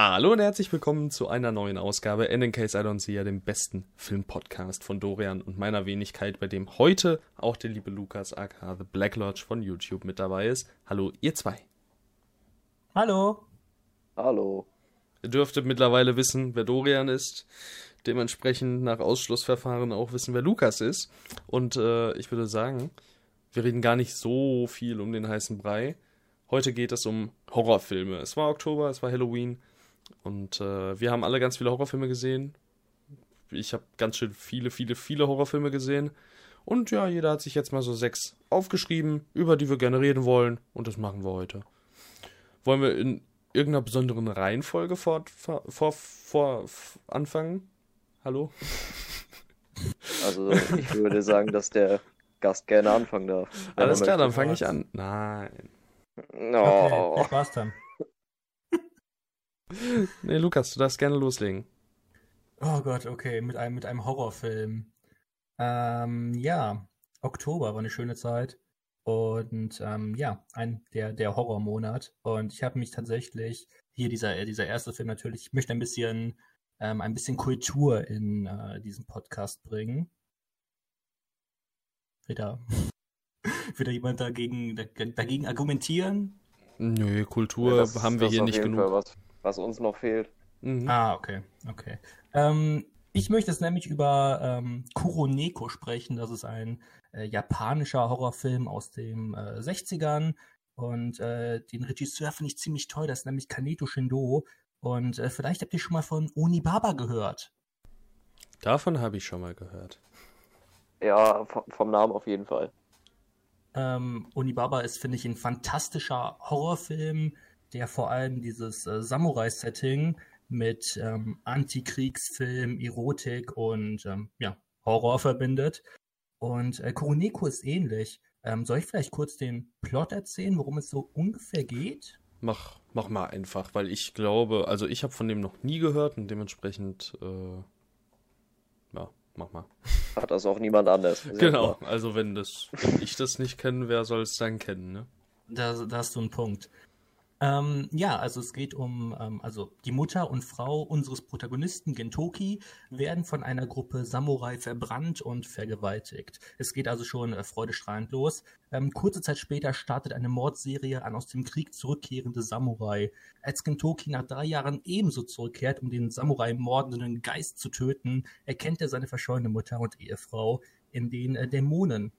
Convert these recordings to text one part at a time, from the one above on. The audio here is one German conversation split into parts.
Hallo und herzlich willkommen zu einer neuen Ausgabe In the Case I Don't See, dem besten Filmpodcast von Dorian und meiner Wenigkeit, bei dem heute auch der liebe Lukas aka The Black Lodge von YouTube mit dabei ist. Hallo, ihr zwei. Hallo. Hallo. Ihr dürftet mittlerweile wissen, wer Dorian ist. Dementsprechend nach Ausschlussverfahren auch wissen, wer Lukas ist. Und äh, ich würde sagen, wir reden gar nicht so viel um den heißen Brei. Heute geht es um Horrorfilme. Es war Oktober, es war Halloween. Und äh, wir haben alle ganz viele Horrorfilme gesehen. Ich habe ganz schön viele, viele, viele Horrorfilme gesehen. Und ja, jeder hat sich jetzt mal so sechs aufgeschrieben, über die wir gerne reden wollen. Und das machen wir heute. Wollen wir in irgendeiner besonderen Reihenfolge fort, vor, vor, vor anfangen? Hallo? Also ich würde sagen, dass der Gast gerne anfangen darf. Alles klar, dann fange ich an. Nein. No. Okay, Spaß dann. nee, Lukas, du darfst gerne loslegen. Oh Gott, okay, mit einem, mit einem Horrorfilm. Ähm, ja, Oktober war eine schöne Zeit. Und ähm, ja, ein der, der Horrormonat. Und ich habe mich tatsächlich, hier dieser, dieser erste Film natürlich, ich möchte ein bisschen, ähm, ein bisschen Kultur in äh, diesen Podcast bringen. Wieder, wieder jemand dagegen, dagegen argumentieren? Nö, Kultur ja, das, haben wir hier nicht genug. Was, was uns noch fehlt. Mhm. Ah, okay, okay. Ähm, ich möchte jetzt nämlich über ähm, Kuroneko sprechen. Das ist ein äh, japanischer Horrorfilm aus den äh, 60ern. Und äh, den Regisseur finde ich ziemlich toll. Das ist nämlich Kaneto Shindo. Und äh, vielleicht habt ihr schon mal von Onibaba gehört. Davon habe ich schon mal gehört. Ja, vom Namen auf jeden Fall. Ähm, Onibaba ist, finde ich, ein fantastischer Horrorfilm, der vor allem dieses äh, Samurai-Setting mit ähm, Antikriegsfilm, Erotik und ähm, ja, Horror verbindet. Und äh, Kuroneko ist ähnlich. Ähm, soll ich vielleicht kurz den Plot erzählen, worum es so ungefähr geht? Mach, mach mal einfach, weil ich glaube, also ich habe von dem noch nie gehört und dementsprechend, äh, ja, mach mal. Hat das auch niemand anders. Genau, klar. also wenn das, wenn ich das nicht kenne, wer soll es dann kennen, ne? Da, da hast du einen Punkt. Ähm, ja, also es geht um, ähm, also die Mutter und Frau unseres Protagonisten Gentoki werden von einer Gruppe Samurai verbrannt und vergewaltigt. Es geht also schon äh, freudestrahlend los. Ähm, kurze Zeit später startet eine Mordserie an aus dem Krieg zurückkehrende Samurai. Als Gentoki nach drei Jahren ebenso zurückkehrt, um den Samurai mordenden Geist zu töten, erkennt er seine verschollene Mutter und Ehefrau in den äh, Dämonen.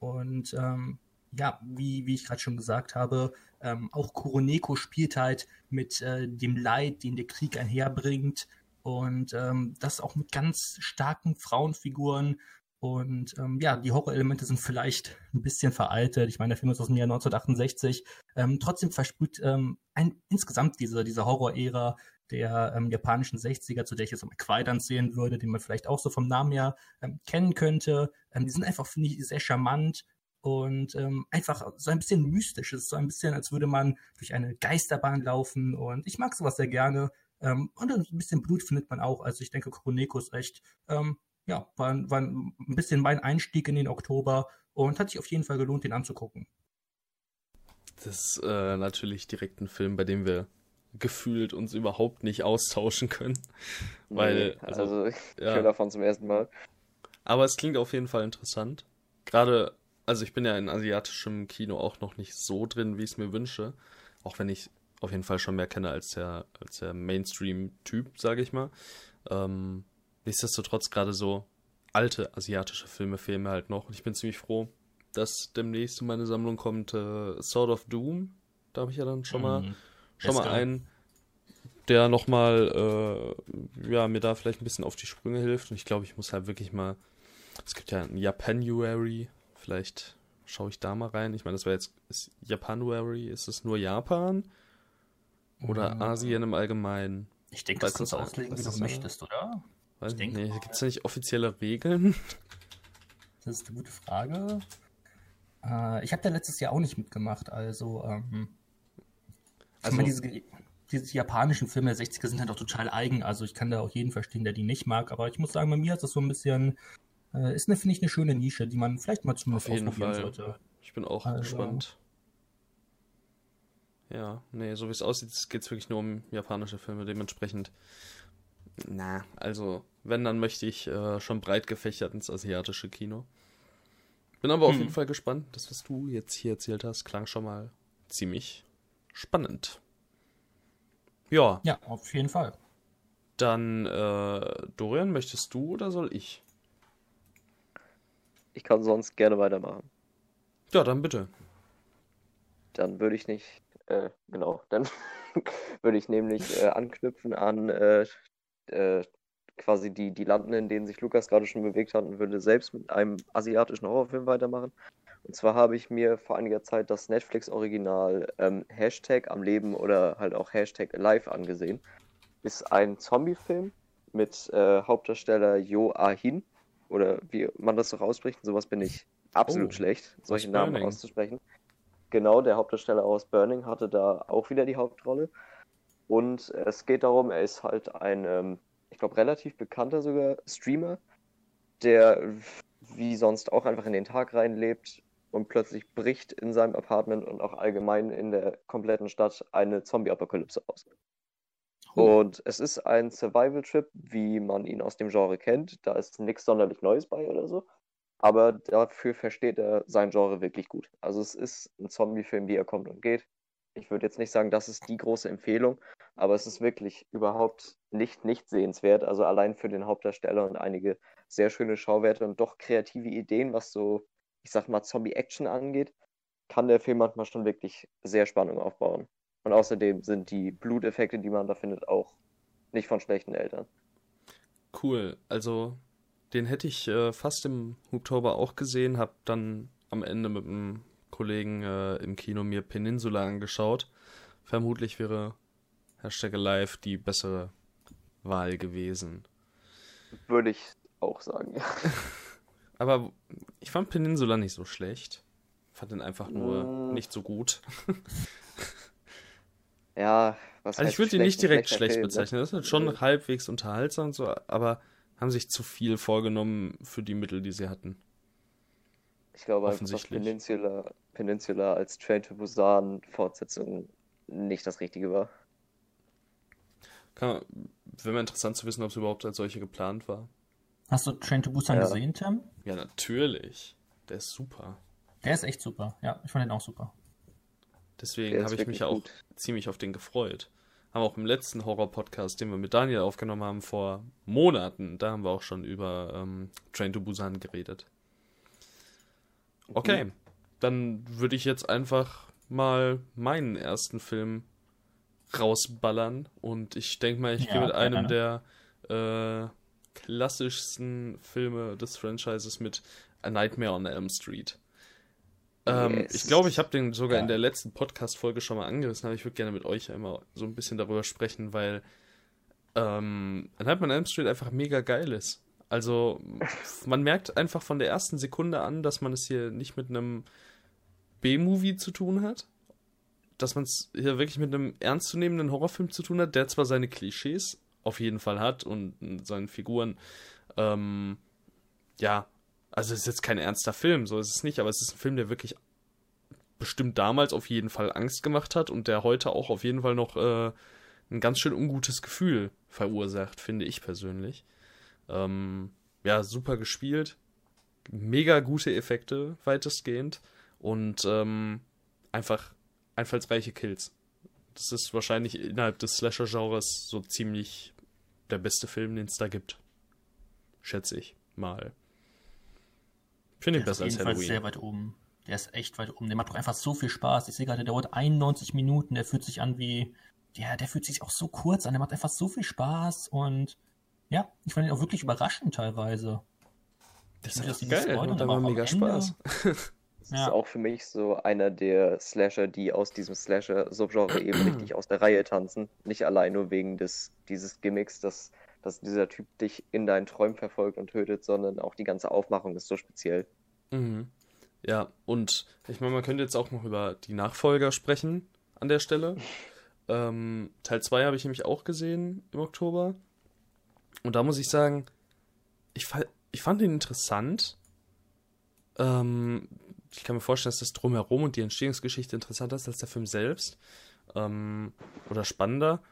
Und ähm, ja, wie, wie ich gerade schon gesagt habe, ähm, auch Kuroneko spielt halt mit äh, dem Leid, den der Krieg einherbringt und ähm, das auch mit ganz starken Frauenfiguren und ähm, ja, die Horrorelemente sind vielleicht ein bisschen veraltet. Ich meine, der Film ist aus dem Jahr 1968. Ähm, trotzdem versprüht ähm, ein, insgesamt diese, diese Horror-Ära der ähm, japanischen 60er, zu der ich jetzt am Quaidan zählen würde, den man vielleicht auch so vom Namen her kennen könnte. Die sind einfach, finde ich, sehr charmant und ähm, einfach so ein bisschen mystisches, so ein bisschen, als würde man durch eine Geisterbahn laufen und ich mag sowas sehr gerne. Ähm, und ein bisschen Blut findet man auch. Also ich denke, Chroneko ist echt, ähm, ja, war, war ein bisschen mein Einstieg in den Oktober und hat sich auf jeden Fall gelohnt, den anzugucken. Das ist äh, natürlich direkt ein Film, bei dem wir gefühlt uns überhaupt nicht austauschen können. Weil, nee, also, also ich ja. höre davon zum ersten Mal. Aber es klingt auf jeden Fall interessant. Gerade also ich bin ja in asiatischem Kino auch noch nicht so drin, wie ich es mir wünsche. Auch wenn ich auf jeden Fall schon mehr kenne als der, als der Mainstream-Typ, sage ich mal. Ähm, nichtsdestotrotz gerade so alte asiatische Filme fehlen mir halt noch. Und ich bin ziemlich froh, dass demnächst in meine Sammlung kommt äh, Sword of Doom. Da habe ich ja dann schon mal, mm, schon mal einen, der nochmal, äh, ja, mir da vielleicht ein bisschen auf die Sprünge hilft. Und ich glaube, ich muss halt wirklich mal, es gibt ja ein Japanuary, Vielleicht schaue ich da mal rein. Ich meine, das wäre jetzt ist Japanuary. Ist es nur Japan? Oder hm. Asien im Allgemeinen? Ich denke, das kannst du auslegen, wie du möchtest, oder? Weiß ich denke, nee, gibt es da nicht offizielle Regeln? Das ist eine gute Frage. Äh, ich habe da letztes Jahr auch nicht mitgemacht, also. Ähm, also meine, diese, diese japanischen Filme der 60er sind halt auch total eigen, also ich kann da auch jeden verstehen, der die nicht mag, aber ich muss sagen, bei mir hat das so ein bisschen äh, ist, eine, finde ich, eine schöne Nische, die man vielleicht mal zumindest Auf jeden Fall. sollte. Ich bin auch also, gespannt. Ja, nee, so wie es aussieht, geht es wirklich nur um japanische Filme. Dementsprechend, na, also, wenn, dann möchte ich äh, schon breit gefächert ins asiatische Kino. Bin aber hm. auf jeden Fall gespannt. Das, was du jetzt hier erzählt hast, klang schon mal ziemlich spannend. Ja. Ja, auf jeden Fall. Dann, äh, Dorian, möchtest du oder soll ich? Ich kann sonst gerne weitermachen. Ja, dann bitte. Dann würde ich nicht, äh, genau, dann würde ich nämlich äh, anknüpfen an äh, äh, quasi die, die Landen, in denen sich Lukas gerade schon bewegt hat und würde selbst mit einem asiatischen Horrorfilm weitermachen. Und zwar habe ich mir vor einiger Zeit das Netflix-Original ähm, Hashtag am Leben oder halt auch Hashtag Alive angesehen. Ist ein Zombie-Film mit äh, Hauptdarsteller Jo Ah-hin oder wie man das so ausspricht. Sowas bin ich absolut oh, schlecht, solche Namen Burning. auszusprechen. Genau, der Hauptdarsteller aus Burning hatte da auch wieder die Hauptrolle. Und es geht darum, er ist halt ein, ähm, ich glaube, relativ bekannter sogar Streamer, der wie sonst auch einfach in den Tag reinlebt und plötzlich bricht in seinem Apartment und auch allgemein in der kompletten Stadt eine Zombie-Apokalypse aus. Oh. Und es ist ein Survival-Trip, wie man ihn aus dem Genre kennt. Da ist nichts sonderlich Neues bei oder so. Aber dafür versteht er sein Genre wirklich gut. Also es ist ein Zombie-Film, wie er kommt und geht. Ich würde jetzt nicht sagen, das ist die große Empfehlung, aber es ist wirklich überhaupt nicht nicht sehenswert. Also allein für den Hauptdarsteller und einige sehr schöne Schauwerte und doch kreative Ideen, was so, ich sag mal, Zombie-Action angeht, kann der Film manchmal schon wirklich sehr Spannung aufbauen. Und außerdem sind die Bluteffekte, die man da findet, auch nicht von schlechten Eltern. Cool. Also den hätte ich äh, fast im Oktober auch gesehen, habe dann am Ende mit einem Kollegen äh, im Kino mir Peninsula angeschaut. Vermutlich wäre Hashtag Live die bessere Wahl gewesen. Würde ich auch sagen. Aber ich fand Peninsula nicht so schlecht. Fand ihn einfach nur mm. nicht so gut. ja, was Also ich würde ihn nicht direkt schlecht Film, ne? bezeichnen. Das ist schon mhm. halbwegs unterhaltsam, so, aber haben sich zu viel vorgenommen für die Mittel, die sie hatten. Ich glaube einfach, dass Peninsula, Peninsula als Train to Busan Fortsetzung nicht das Richtige war. Wäre mal interessant zu wissen, ob es überhaupt als solche geplant war. Hast du Train to Busan ja. gesehen, Tim? Ja, natürlich. Der ist super. Der ist echt super. Ja, ich fand den auch super. Deswegen habe ich mich ja auch ziemlich auf den gefreut haben auch im letzten Horror-Podcast, den wir mit Daniel aufgenommen haben, vor Monaten, da haben wir auch schon über ähm, Train to Busan geredet. Okay, mhm. dann würde ich jetzt einfach mal meinen ersten Film rausballern und ich denke mal, ich ja, gehe mit einem der äh, klassischsten Filme des Franchises mit A Nightmare on Elm Street. Ähm. Ich glaube, ich habe den sogar ja. in der letzten Podcast-Folge schon mal angerissen, aber ich würde gerne mit euch einmal so ein bisschen darüber sprechen, weil ähm, Nightmare on Elm Street einfach mega geil ist. Also, man merkt einfach von der ersten Sekunde an, dass man es hier nicht mit einem B-Movie zu tun hat. Dass man es hier wirklich mit einem ernstzunehmenden Horrorfilm zu tun hat, der zwar seine Klischees auf jeden Fall hat und seine Figuren, ähm, ja, also es ist jetzt kein ernster Film, so ist es nicht, aber es ist ein Film, der wirklich bestimmt damals auf jeden Fall Angst gemacht hat und der heute auch auf jeden Fall noch äh, ein ganz schön ungutes Gefühl verursacht, finde ich persönlich. Ähm, ja, super gespielt, mega gute Effekte weitestgehend und ähm, einfach einfallsreiche Kills. Das ist wahrscheinlich innerhalb des Slasher-Genres so ziemlich der beste Film, den es da gibt. Schätze ich mal. Finde ich besser als Halloween. sehr weit oben. Der ist echt weit oben. Der macht doch einfach so viel Spaß. Ich sehe gerade, der dauert 91 Minuten. Der fühlt sich an wie. Ja, der fühlt sich auch so kurz an. Der macht einfach so viel Spaß. Und ja, ich fand ihn auch wirklich überraschend teilweise. Das ist das geil. Der macht aber mega Spaß. Das ja. ist auch für mich so einer der Slasher, die aus diesem Slasher-Subgenre eben richtig aus der Reihe tanzen. Nicht allein nur wegen des, dieses Gimmicks, dass dass dieser Typ dich in deinen Träumen verfolgt und tötet, sondern auch die ganze Aufmachung ist so speziell. Mhm. Ja, und ich meine, man könnte jetzt auch noch über die Nachfolger sprechen an der Stelle. ähm, Teil 2 habe ich nämlich auch gesehen im Oktober. Und da muss ich sagen, ich, ich fand ihn interessant. Ähm, ich kann mir vorstellen, dass das Drumherum und die Entstehungsgeschichte interessanter ist als der Film selbst. ähm, oder spannender,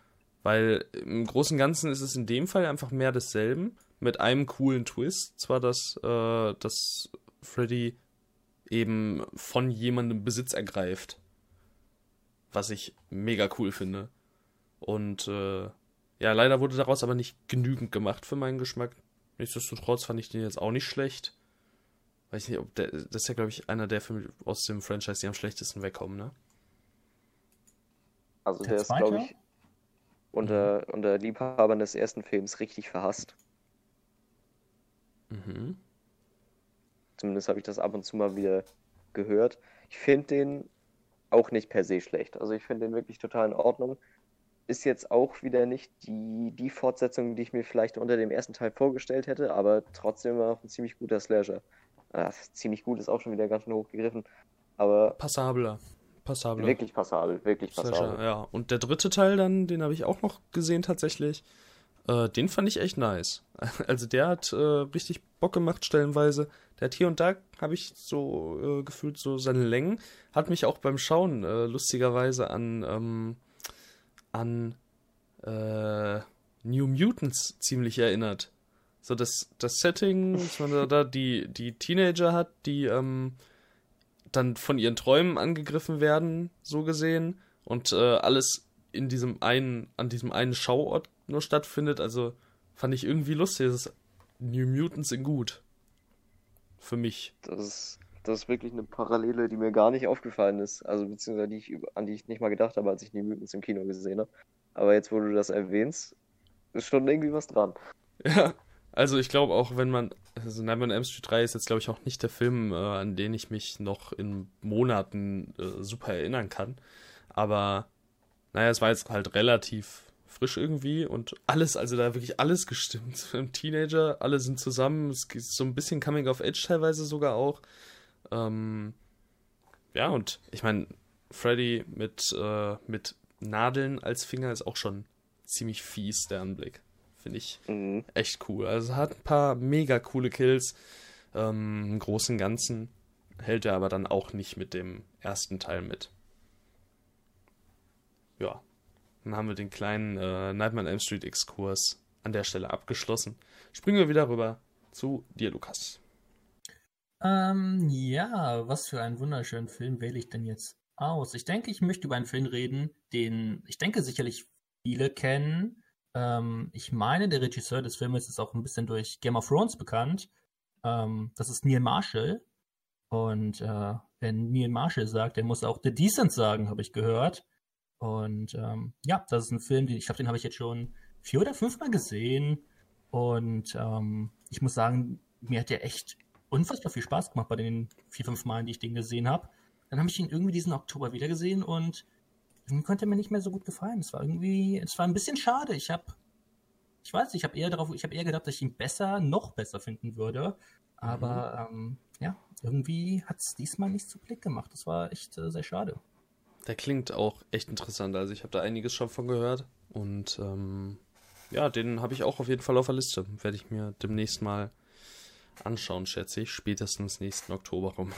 weil im Großen und Ganzen ist es in dem Fall einfach mehr desselben, mit einem coolen Twist. Zwar, dass, äh, dass Freddy eben von jemandem Besitz ergreift. Was ich mega cool finde. Und äh, ja, leider wurde daraus aber nicht genügend gemacht für meinen Geschmack. Nichtsdestotrotz fand ich den jetzt auch nicht schlecht. Weiß nicht, ob der. Das ist ja, glaube ich, einer der Filme aus dem Franchise, die am schlechtesten wegkommen, ne? Also der, der ist, glaube ich, unter, unter Liebhabern des ersten Films richtig verhasst. Mhm. Zumindest habe ich das ab und zu mal wieder gehört. Ich finde den auch nicht per se schlecht. Also ich finde den wirklich total in Ordnung. Ist jetzt auch wieder nicht die, die Fortsetzung, die ich mir vielleicht unter dem ersten Teil vorgestellt hätte, aber trotzdem immer noch ein ziemlich guter Slasher. Ach, ziemlich gut ist auch schon wieder ganz schön hochgegriffen. Aber. Passabler. Passabler. Wirklich passabel, wirklich passabel. Slasher, ja. Und der dritte Teil dann, den habe ich auch noch gesehen tatsächlich. Äh, den fand ich echt nice. Also der hat äh, richtig Bock gemacht stellenweise. Der hat hier und da, habe ich so äh, gefühlt, so seine Längen. Hat mich auch beim Schauen äh, lustigerweise an, ähm, an äh, New Mutants ziemlich erinnert. So das, das Setting, dass man da die, die Teenager hat, die ähm, dann von ihren Träumen angegriffen werden, so gesehen. Und äh, alles in diesem einen, an diesem einen Schauort nur stattfindet. Also fand ich irgendwie lustig. Das ist New Mutants in gut. Für mich. Das ist, das ist wirklich eine Parallele, die mir gar nicht aufgefallen ist. Also beziehungsweise die ich, an die ich nicht mal gedacht habe, als ich New Mutants im Kino gesehen habe. Aber jetzt, wo du das erwähnst, ist schon irgendwie was dran. Ja, also ich glaube auch, wenn man, also Nightmare on Elm Street 3 ist jetzt glaube ich auch nicht der Film, äh, an den ich mich noch in Monaten äh, super erinnern kann. Aber naja, es war jetzt halt relativ frisch irgendwie und alles, also da wirklich alles gestimmt. Im Teenager, alle sind zusammen, es ist so ein bisschen Coming of Age teilweise sogar auch. Ähm, ja, und ich meine, Freddy mit, äh, mit Nadeln als Finger ist auch schon ziemlich fies, der Anblick. Finde ich mhm. echt cool. Also hat ein paar mega coole Kills. Ähm, Im Großen und Ganzen hält er aber dann auch nicht mit dem ersten Teil mit ja, dann haben wir den kleinen äh, Nightmare on Elm Street Exkurs an der Stelle abgeschlossen. Springen wir wieder rüber zu dir, Lukas. Ähm, ja, was für einen wunderschönen Film wähle ich denn jetzt aus? Ich denke, ich möchte über einen Film reden, den ich denke sicherlich viele kennen. Ähm, ich meine, der Regisseur des Films ist auch ein bisschen durch Game of Thrones bekannt. Ähm, das ist Neil Marshall. Und äh, wenn Neil Marshall sagt, der muss auch The Decent sagen, habe ich gehört. Und ähm, ja, das ist ein Film, den, ich glaube, den habe ich jetzt schon vier oder fünfmal gesehen. Und ähm, ich muss sagen, mir hat der echt unfassbar viel Spaß gemacht bei den vier, fünf Malen, die ich den gesehen habe. Dann habe ich ihn irgendwie diesen Oktober wieder gesehen und konnte er mir nicht mehr so gut gefallen. Es war irgendwie, es war ein bisschen schade. Ich habe, ich weiß, ich habe eher darauf, ich habe eher gedacht, dass ich ihn besser, noch besser finden würde. Aber mhm. ähm, ja, irgendwie hat es diesmal nicht zu Blick gemacht. Das war echt äh, sehr schade. Der klingt auch echt interessant. Also ich habe da einiges schon von gehört. Und ähm, ja, den habe ich auch auf jeden Fall auf der Liste. Werde ich mir demnächst mal anschauen, schätze ich. Spätestens nächsten Oktober rum.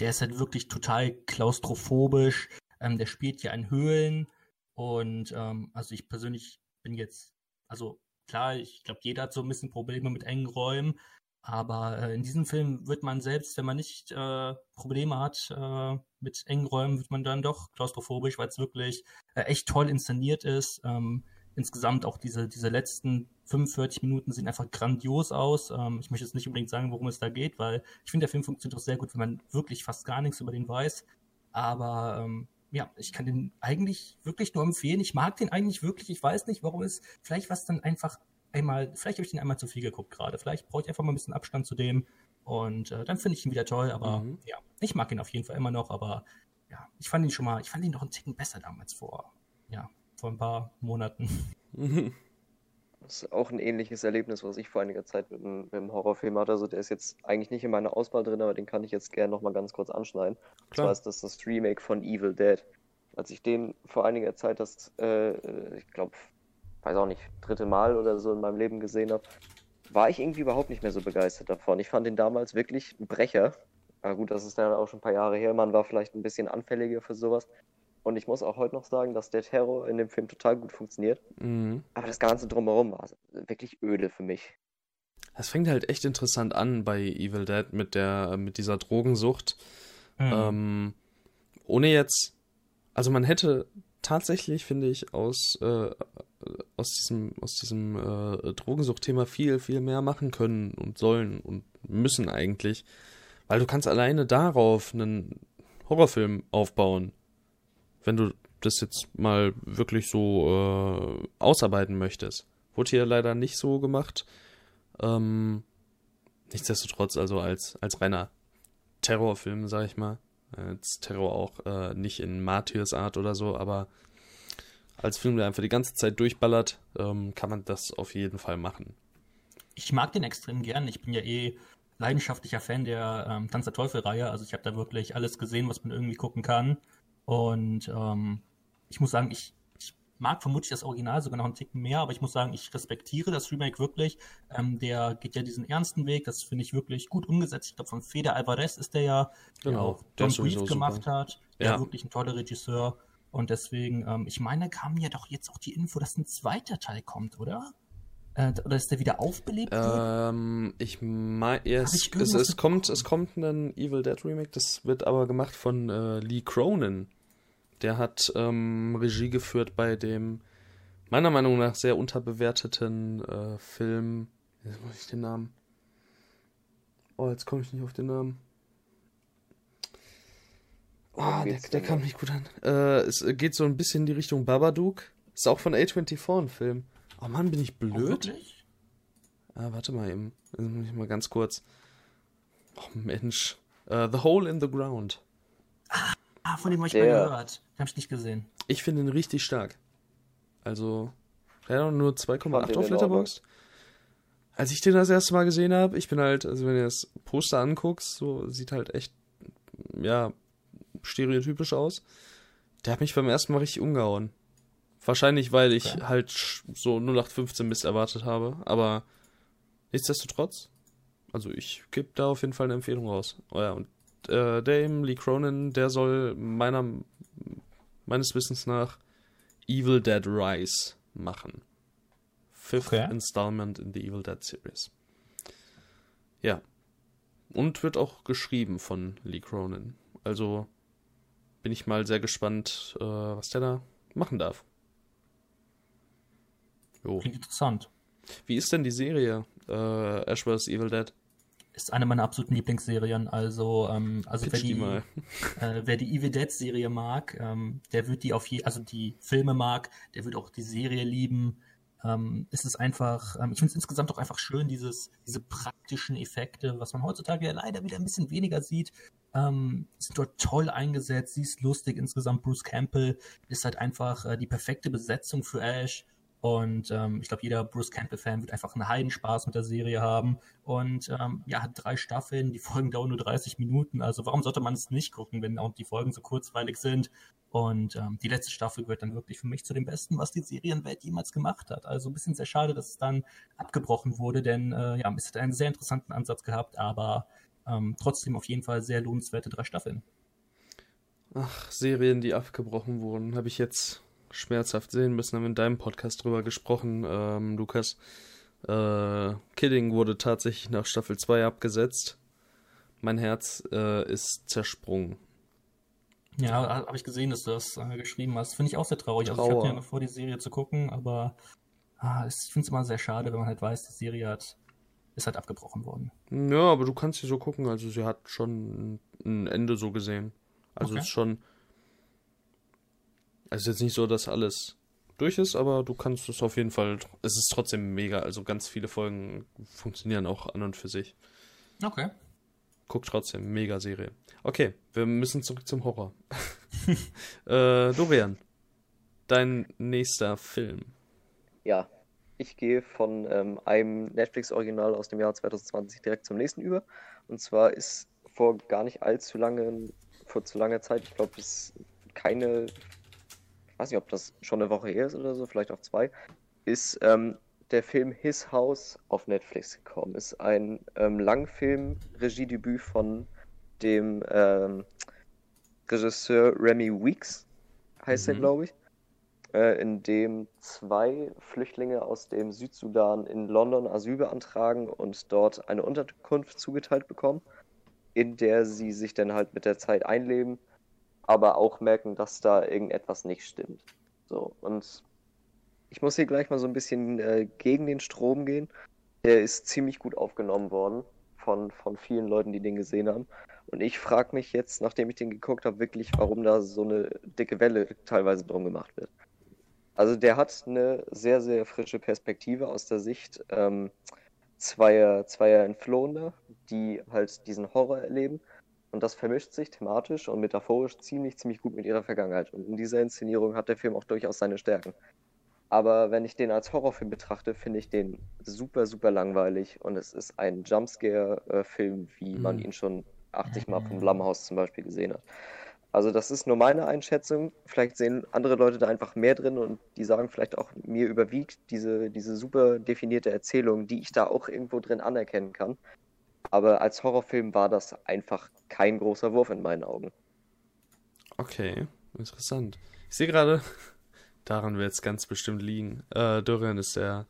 Der ist halt wirklich total klaustrophobisch. Ähm, der spielt ja in Höhlen. Und ähm, also ich persönlich bin jetzt, also klar, ich glaube, jeder hat so ein bisschen Probleme mit engen Räumen. Aber äh, in diesem Film wird man selbst, wenn man nicht äh, Probleme hat äh, mit engen Räumen, wird man dann doch klaustrophobisch, weil es wirklich äh, echt toll inszeniert ist. Ähm, insgesamt auch diese, diese letzten 45 Minuten sehen einfach grandios aus. Ähm, ich möchte jetzt nicht unbedingt sagen, worum es da geht, weil ich finde, der Film funktioniert auch sehr gut, wenn man wirklich fast gar nichts über den weiß. Aber ähm, ja, ich kann den eigentlich wirklich nur empfehlen. Ich mag den eigentlich wirklich. Ich weiß nicht, warum es vielleicht was dann einfach einmal, vielleicht habe ich den einmal zu viel geguckt gerade. Vielleicht brauche ich einfach mal ein bisschen Abstand zu dem. Und äh, dann finde ich ihn wieder toll. Aber mhm. ja, ich mag ihn auf jeden Fall immer noch. Aber ja, ich fand ihn schon mal, ich fand ihn noch einen Ticken besser damals vor, ja, vor ein paar Monaten. Das ist auch ein ähnliches Erlebnis, was ich vor einiger Zeit mit einem, mit einem Horrorfilm hatte. Also der ist jetzt eigentlich nicht in meiner Auswahl drin, aber den kann ich jetzt gerne nochmal ganz kurz anschneiden. Klar. Und zwar ist das das Remake von Evil Dead. Als ich den vor einiger Zeit, das, äh, ich glaube, weiß auch nicht, dritte Mal oder so in meinem Leben gesehen habe, war ich irgendwie überhaupt nicht mehr so begeistert davon. Ich fand ihn damals wirklich ein Brecher. Aber gut, das ist dann auch schon ein paar Jahre her. Man war vielleicht ein bisschen anfälliger für sowas. Und ich muss auch heute noch sagen, dass der Terror in dem Film total gut funktioniert. Mhm. Aber das Ganze drumherum war wirklich öde für mich. Es fängt halt echt interessant an bei Evil Dead mit der, mit dieser Drogensucht. Mhm. Ähm, ohne jetzt, also man hätte tatsächlich, finde ich, aus, äh, aus diesem, aus diesem äh, Drogensuchtthema viel, viel mehr machen können und sollen und müssen eigentlich. Weil du kannst alleine darauf einen Horrorfilm aufbauen, wenn du das jetzt mal wirklich so äh, ausarbeiten möchtest. Wurde hier leider nicht so gemacht. Ähm, nichtsdestotrotz, also als, als reiner Terrorfilm, sag ich mal. Als Terror auch äh, nicht in Martyrsart oder so, aber als Film, der einfach die ganze Zeit durchballert, ähm, kann man das auf jeden Fall machen. Ich mag den extrem gern. Ich bin ja eh leidenschaftlicher Fan der ähm, Tanz der Teufel-Reihe. Also ich habe da wirklich alles gesehen, was man irgendwie gucken kann. Und ähm, ich muss sagen, ich, ich, mag vermutlich das Original sogar noch einen Ticken mehr, aber ich muss sagen, ich respektiere das Remake wirklich. Ähm, der geht ja diesen ernsten Weg, das finde ich wirklich gut umgesetzt. Ich glaube, von Feder Alvarez ist der ja, der Genau, auch der ist sowieso Brief gemacht super. hat. Der Ja. wirklich ein toller Regisseur. Und deswegen, ähm, ich meine, kam ja doch jetzt auch die Info, dass ein zweiter Teil kommt, oder? Äh, oder dass der wieder aufbelebt? Ähm, ich meine, es, ich es, es kommt, es kommt ein Evil Dead Remake, das wird aber gemacht von äh, Lee Cronin. Der hat ähm, Regie geführt bei dem meiner Meinung nach sehr unterbewerteten äh, Film. Jetzt muss ich den Namen. Oh, jetzt komme ich nicht auf den Namen. Oh, der, der kam nicht gut an. Äh, es geht so ein bisschen in die Richtung Babadook. Ist auch von A24 ein Film. Oh Mann, bin ich Oh, blöd. wirklich? Ah, warte mal eben. Also muss ich mal ganz kurz. Oh Mensch. Äh, the Hole in the Ground. Ah, von dem habe ich mal gehört. Den habe ich nicht gesehen. Ich finde ihn richtig stark. Also, ja, nur 2,8 Fand den auf Letterboxd. Als ich den das erste Mal gesehen habe, ich bin halt, also wenn du das Poster anguckst, so sieht halt echt, ja, stereotypisch aus. Der hat mich beim ersten Mal richtig umgehauen. Wahrscheinlich, weil ich Okay. halt so 0815 Mist erwartet habe, aber nichtsdestotrotz, also ich gebe da auf jeden Fall eine Empfehlung raus. Oh ja, und äh, der eben, Lee Cronin, der soll meiner, meines Wissens nach Evil Dead Rise machen. Fifth Okay. Installment in the Evil Dead Series. Ja. Und wird auch geschrieben von Lee Cronin. Also bin ich mal sehr gespannt, äh, was der da machen darf. Jo. Klingt interessant. Wie ist denn die Serie äh, Ash vs. Evil Dead? Ist eine meiner absoluten Lieblingsserien. Also, ähm, also wer die die, äh, wer die Evil Dead Serie mag, ähm, der wird die auf je, also die Filme mag, der wird auch die Serie lieben. Ähm, es ist einfach, ähm, ich finde es insgesamt auch einfach schön, dieses, diese praktischen Effekte, was man heutzutage ja leider wieder ein bisschen weniger sieht, ähm, sind dort toll eingesetzt. Sie ist lustig insgesamt. Bruce Campbell ist halt einfach äh, die perfekte Besetzung für Ash. Und ähm, ich glaube, jeder Bruce Campbell-Fan wird einfach einen Heidenspaß mit der Serie haben. Und ähm, ja, hat drei Staffeln, die Folgen dauern nur 30 Minuten. Also warum sollte man es nicht gucken, wenn auch die Folgen so kurzweilig sind? Und ähm, die letzte Staffel gehört dann wirklich für mich zu dem Besten, was die Serienwelt jemals gemacht hat. Also ein bisschen sehr schade, dass es dann abgebrochen wurde, denn äh, ja, es hat einen sehr interessanten Ansatz gehabt, aber ähm, trotzdem auf jeden Fall sehr lohnenswerte drei Staffeln. Ach, Serien, die abgebrochen wurden, habe ich jetzt schmerzhaft sehen müssen. Haben in deinem Podcast drüber gesprochen, ähm, Lukas. Äh, Kidding wurde tatsächlich nach Staffel 2 abgesetzt. Mein Herz äh, ist zersprungen. Ja, habe ich gesehen, dass du das äh, geschrieben hast. Finde ich auch sehr traurig. Also ich Trauer. hatte ja noch vor, die Serie zu gucken, aber ah, es- ich finde es immer sehr schade, wenn man halt weiß, die Serie hat, ist halt abgebrochen worden. Ja, aber du kannst sie so gucken. Also sie hat schon ein Ende so gesehen. Also Okay. es ist schon. Also jetzt nicht so, dass alles durch ist, aber du kannst es auf jeden Fall. Es ist trotzdem mega. Also ganz viele Folgen funktionieren auch an und für sich. Okay. Guck trotzdem, mega Serie. Okay, wir müssen zurück zum Horror. äh, Dorian, dein nächster Film. Ja, ich gehe von ähm, einem Netflix-Original aus dem Jahr 2020 direkt zum nächsten über. Und zwar ist vor gar nicht allzu lange, vor zu langer Zeit, ich glaube, es ist keine, weiß nicht, ob das schon eine Woche her ist oder so, vielleicht auch zwei, ist ähm, der Film His House auf Netflix gekommen. Ist ein ähm, Langfilm-Regiedebüt von dem ähm, Regisseur Remy Weeks. heißt mhm. er, glaube ich, äh, in dem zwei Flüchtlinge aus dem Südsudan in London Asyl beantragen und dort eine Unterkunft zugeteilt bekommen, in der sie sich dann halt mit der Zeit einleben, aber auch merken, dass da irgendetwas nicht stimmt. So, und ich muss hier gleich mal so ein bisschen äh, gegen den Strom gehen. Der ist ziemlich gut aufgenommen worden von, von vielen Leuten, die den gesehen haben. Und ich frage mich jetzt, nachdem ich den geguckt habe, wirklich, warum da so eine dicke Welle teilweise drum gemacht wird. Also der hat eine sehr, sehr frische Perspektive aus der Sicht ähm, zweier, zweier Entflohene, die halt diesen Horror erleben. Und das vermischt sich thematisch und metaphorisch ziemlich, ziemlich gut mit ihrer Vergangenheit. Und in dieser Inszenierung hat der Film auch durchaus seine Stärken. Aber wenn ich den als Horrorfilm betrachte, finde ich den super, super langweilig. Und es ist ein Jumpscare-Film, wie man mhm. ihn schon 80 Mal vom Blumhouse zum Beispiel gesehen hat. Also das ist nur meine Einschätzung. Vielleicht sehen andere Leute da einfach mehr drin und die sagen vielleicht auch, mir überwiegt diese, diese super definierte Erzählung, die ich da auch irgendwo drin anerkennen kann. Aber als Horrorfilm war das einfach kein großer Wurf in meinen Augen. Okay, interessant. Ich sehe gerade, daran wird es ganz bestimmt liegen. Äh, Dorian ist der,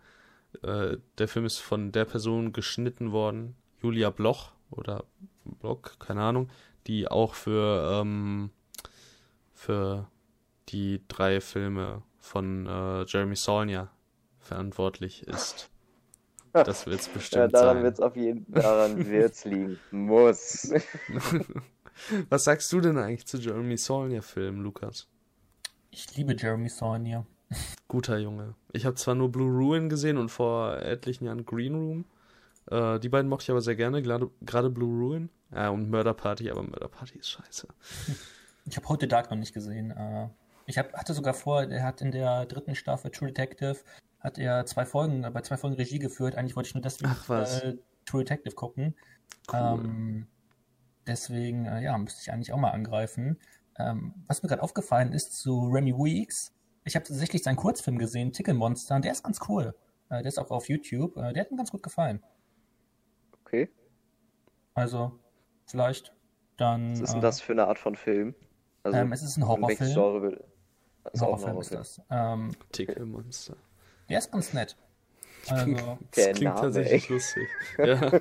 äh, der Film ist von der Person geschnitten worden, Julia Bloch oder Block, keine Ahnung, die auch für, ähm, für die drei Filme von äh, Jeremy Saulnier verantwortlich ist. Das wird es bestimmt ja, daran sein. Wird's auf jeden, daran wird es liegen. Muss. Was sagst du denn eigentlich zu Jeremy Saulnier-Filmen, Lukas? Ich liebe Jeremy Saulnier. Guter Junge. Ich habe zwar nur Blue Ruin gesehen und vor etlichen Jahren Green Room. Äh, die beiden mochte ich aber sehr gerne, gerade Blue Ruin. Ja, und Murder Party, aber Murder Party ist scheiße. Ich habe heute Dark noch nicht gesehen. Äh, ich hab, hatte sogar vor, er hat in der dritten Staffel True Detective hat er zwei Folgen, bei zwei Folgen Regie geführt. Eigentlich wollte ich nur deswegen äh, True Detective gucken. Cool. Ähm, deswegen, äh, ja, müsste ich eigentlich auch mal angreifen. Ähm, was mir gerade aufgefallen ist zu Remy Weeks, ich habe tatsächlich seinen Kurzfilm gesehen, Tickle Monster, und der ist ganz cool. Äh, der ist auch auf YouTube. Äh, der hat mir ganz gut gefallen. Okay. Also, vielleicht dann. Was ist denn äh, das für eine Art von Film? Also, ähm, es ist ein Horrorfilm. Genre will... Ein Horrorfilm ist das. Ähm, Tickle Monster. Der ist ganz nett. Also, das klingt Name, tatsächlich ey. lustig. Ja.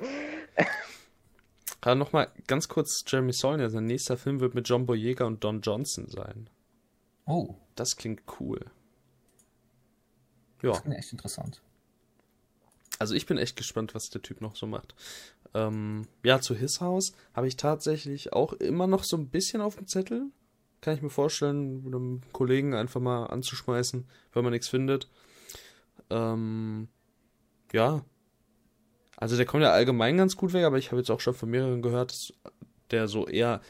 Aber nochmal ganz kurz: Jeremy Saulnier, sein nächster Film wird mit John Boyega und Don Johnson sein. Oh. Das klingt cool. Ja. Das klingt echt interessant. Also ich bin echt gespannt, was der Typ noch so macht. Ähm, ja, zu His House habe ich tatsächlich auch immer noch so ein bisschen auf dem Zettel. Kann ich mir vorstellen, mit einem Kollegen einfach mal anzuschmeißen, wenn man nichts findet. Ähm, ja. Also der kommt ja allgemein ganz gut weg, aber ich habe jetzt auch schon von mehreren gehört, dass der so eher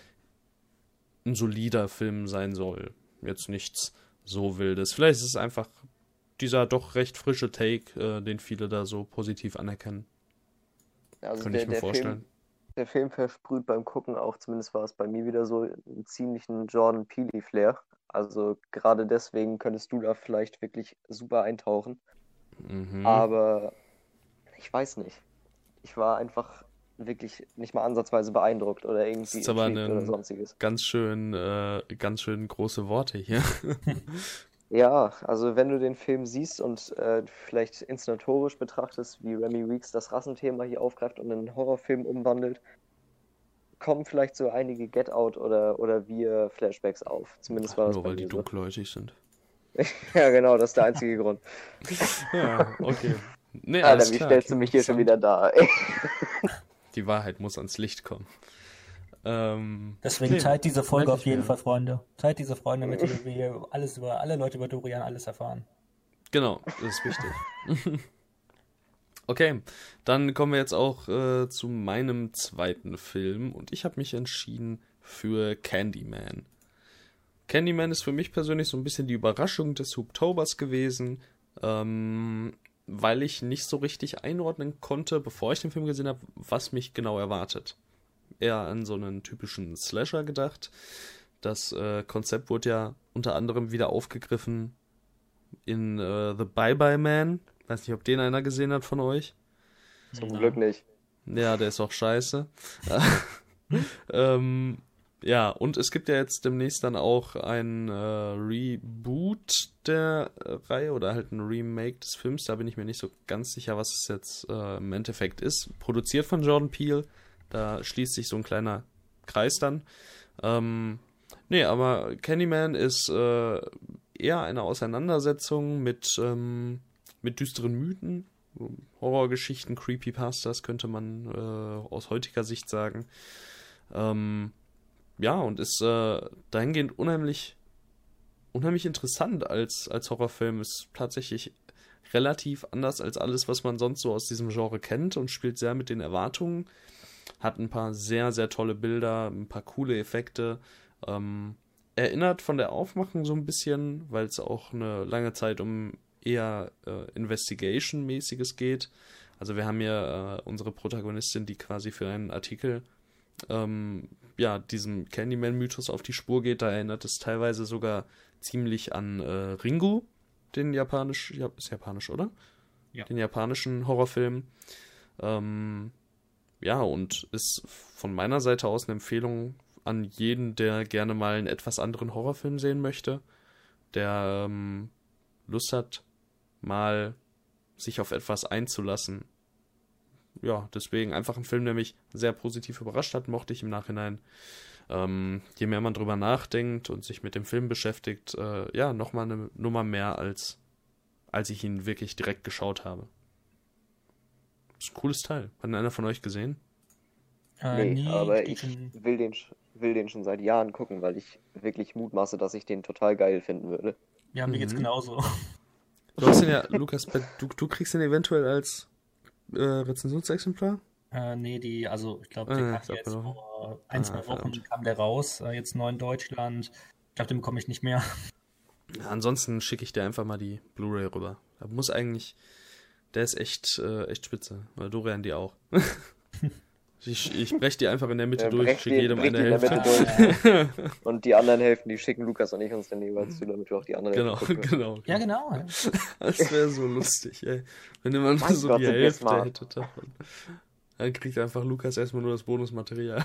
ein solider Film sein soll. Jetzt nichts so wildes. Vielleicht ist es einfach dieser doch recht frische Take, äh, den viele da so positiv anerkennen. Also Könnte der, ich mir vorstellen. Film, der Film versprüht beim Gucken auch, zumindest war es bei mir wieder so, einen ziemlichen Jordan Peele-Flair. Also gerade deswegen könntest du da vielleicht wirklich super eintauchen. Mhm. Aber ich weiß nicht. Ich war einfach wirklich nicht mal ansatzweise beeindruckt oder irgendwie das ist aber oder sonstiges. Ganz schön, äh, ganz schön große Worte hier. Ja, also wenn du den Film siehst und äh, vielleicht inszenatorisch betrachtest, wie Remy Weeks das Rassenthema hier aufgreift und in einen Horrorfilm umwandelt, kommen vielleicht so einige Get Out oder, oder Wir Flashbacks auf. Zumindest war das Nur weil die so. dunkelhäutig sind. ja, genau, das ist der einzige Grund. ja, okay. Nee, Alter, wie klar, stellst du mich hier schon wieder da? die Wahrheit muss ans Licht kommen. Ähm, Deswegen okay. teilt diese Folge auf jeden mehr. Fall, Freunde. Teilt diese Freunde, damit wir alles über alle Leute über Dorian alles erfahren. Genau, das ist wichtig. okay, dann kommen wir jetzt auch äh, zu meinem zweiten Film und ich habe mich entschieden für Candyman. Candyman ist für mich persönlich so ein bisschen die Überraschung des Oktobers gewesen, ähm, weil ich nicht so richtig einordnen konnte, bevor ich den Film gesehen habe, was mich genau erwartet eher an so einen typischen Slasher gedacht. Das äh, Konzept wurde ja unter anderem wieder aufgegriffen in äh, The Bye Bye Man. Weiß nicht, ob den einer gesehen hat von euch. Zum Glück nicht. Ja, der ist auch scheiße. ähm, ja, und es gibt ja jetzt demnächst dann auch ein äh, Reboot der äh, Reihe oder halt ein Remake des Films. Da bin ich mir nicht so ganz sicher, was es jetzt äh, im Endeffekt ist. Produziert von Jordan Peele. Da schließt sich so ein kleiner Kreis dann. Ähm, nee, aber Candyman ist äh, eher eine Auseinandersetzung mit, ähm, mit düsteren Mythen, Horrorgeschichten, Creepypastas könnte man äh, aus heutiger Sicht sagen. Ähm, ja, und ist äh, dahingehend unheimlich, unheimlich interessant als, als Horrorfilm. Ist tatsächlich relativ anders als alles, was man sonst so aus diesem Genre kennt und spielt sehr mit den Erwartungen. Hat ein paar sehr, sehr tolle Bilder, ein paar coole Effekte. Ähm, erinnert von der Aufmachung so ein bisschen, weil es auch eine lange Zeit um eher äh, Investigation-mäßiges geht. Also wir haben hier äh, unsere Protagonistin, die quasi für einen Artikel ähm, ja, diesem Candyman-Mythos auf die Spur geht. Da erinnert es teilweise sogar ziemlich an äh, Ringu, den japanisch, ja, ist japanisch, oder? Ja. Den japanischen Horrorfilm. Ähm, ja, und ist von meiner Seite aus eine Empfehlung an jeden, der gerne mal einen etwas anderen Horrorfilm sehen möchte, der ähm, Lust hat, mal sich auf etwas einzulassen. Ja, deswegen einfach ein Film, der mich sehr positiv überrascht hat, mochte ich im Nachhinein. Ähm, je mehr man drüber nachdenkt und sich mit dem Film beschäftigt, äh, ja, nochmal eine Nummer mehr, als, als ich ihn wirklich direkt geschaut habe. Das ist ein cooles Teil. Hat einer von euch gesehen? Äh, nee, nee, aber ich will den, will den schon seit Jahren gucken, weil ich wirklich mutmaße, dass ich den total geil finden würde. Ja, mir mhm. geht's genauso. Du hast den ja, Lukas, du, du kriegst den eventuell als äh, Rezensionsexemplar? Äh, nee, die, also ich glaube, der ah, kam jetzt vor ein, zwei ah, Wochen verdammt. kam der raus, äh, jetzt neu in Deutschland. Ich glaube, den bekomme ich nicht mehr. Ja, ansonsten schicke ich dir einfach mal die Blu-ray rüber. Da muss eigentlich, der ist echt, äh, echt spitze. Weil Dorian die auch. Ich, ich breche die einfach in der Mitte durch, schicke jedem eine Hälfte. und die anderen Hälften, die schicken Lukas und ich uns dann jeweils zu, damit wir auch die andere genau, Hälfte Genau, Ja, genau. Das wäre so lustig, ey. Wenn immer nur so Gott, die Hälfte hätte davon. Dann kriegt einfach Lukas erstmal nur das Bonusmaterial.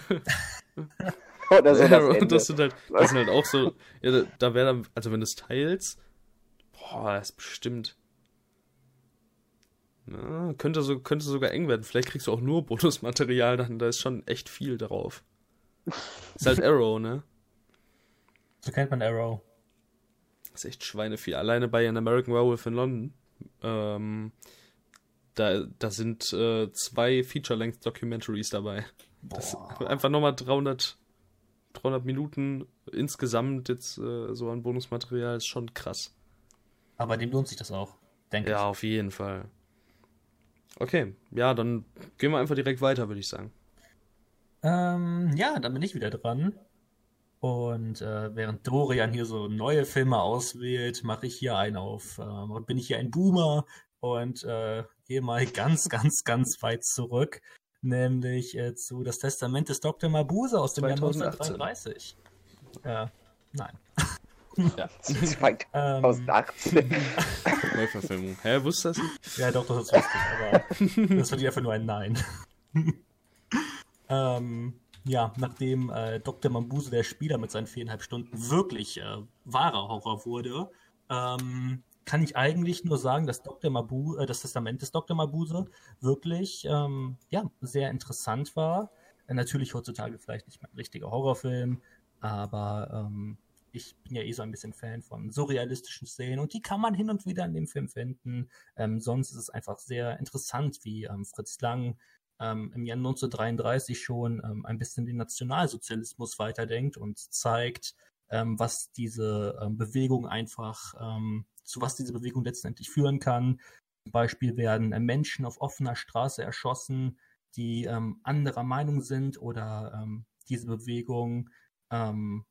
Oder so das, und das sind halt, das sind halt auch so, ja, da, da wäre dann, also wenn du es teilst, boah, das ist bestimmt na, könnte, so, könnte sogar eng werden. Vielleicht kriegst du auch nur Bonusmaterial, dann da ist schon echt viel drauf. Ist halt Arrow, ne? So kennt man Arrow. Das ist echt Schweinevieh. Alleine bei An American Werewolf in London, ähm, da, da sind äh, zwei Feature-Length-Documentaries dabei. Das einfach nochmal 300, 300 Minuten insgesamt jetzt äh, so an Bonusmaterial ist schon krass. Aber dem lohnt sich das auch, denke ja, ich. Ja, auf jeden Fall. Okay, ja, dann gehen wir einfach direkt weiter, würde ich sagen. Ähm, ja, dann bin ich wieder dran. Und äh, während Dorian hier so neue Filme auswählt, mache ich hier einen auf, äh, bin ich hier ein Boomer und äh, gehe mal ganz, ganz, ganz weit zurück, nämlich äh, zu Das Testament des Dr. Mabuse aus dem 2018. Jahr 1933. Ja, nein. Ja. 2018. Neuverfilmung. Hä, wusste das nicht? Ja, doch, das ist lustig, aber das wird einfach nur ein Nein. ähm, ja, nachdem äh, Dr. Mambuse, der Spieler mit seinen viereinhalb Stunden, wirklich äh, wahrer Horror wurde, ähm, kann ich eigentlich nur sagen, dass Dr. Mabu, äh, das Testament des Dr. Mabuse wirklich ähm, ja, sehr interessant war. Äh, natürlich heutzutage vielleicht nicht mehr ein richtiger Horrorfilm, aber ähm, ich bin ja eh so ein bisschen Fan von surrealistischen Szenen und die kann man hin und wieder in dem Film finden. Ähm, sonst ist es einfach sehr interessant, wie ähm, Fritz Lang ähm, im Jahr 1933 schon ähm, ein bisschen den Nationalsozialismus weiterdenkt und zeigt, ähm, was diese ähm, Bewegung einfach, zu was diese Bewegung letztendlich führen kann. Zum Beispiel werden äh, Menschen auf offener Straße erschossen, die anderer Meinung sind oder diese Bewegung ähm,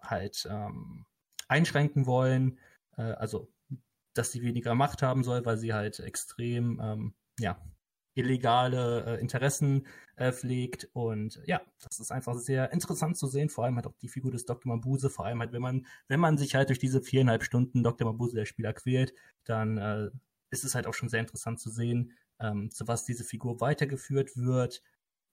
halt ähm, einschränken wollen, äh, also dass sie weniger Macht haben soll, weil sie halt extrem ähm, ja, illegale äh, Interessen äh, pflegt. Und ja, das ist einfach sehr interessant zu sehen, vor allem halt auch die Figur des Dr. Mabuse, vor allem halt, wenn man, wenn man sich halt durch diese viereinhalb Stunden Dr. Mabuse, der Spieler, quält, dann äh, ist es halt auch schon sehr interessant zu sehen, ähm, zu was diese Figur weitergeführt wird.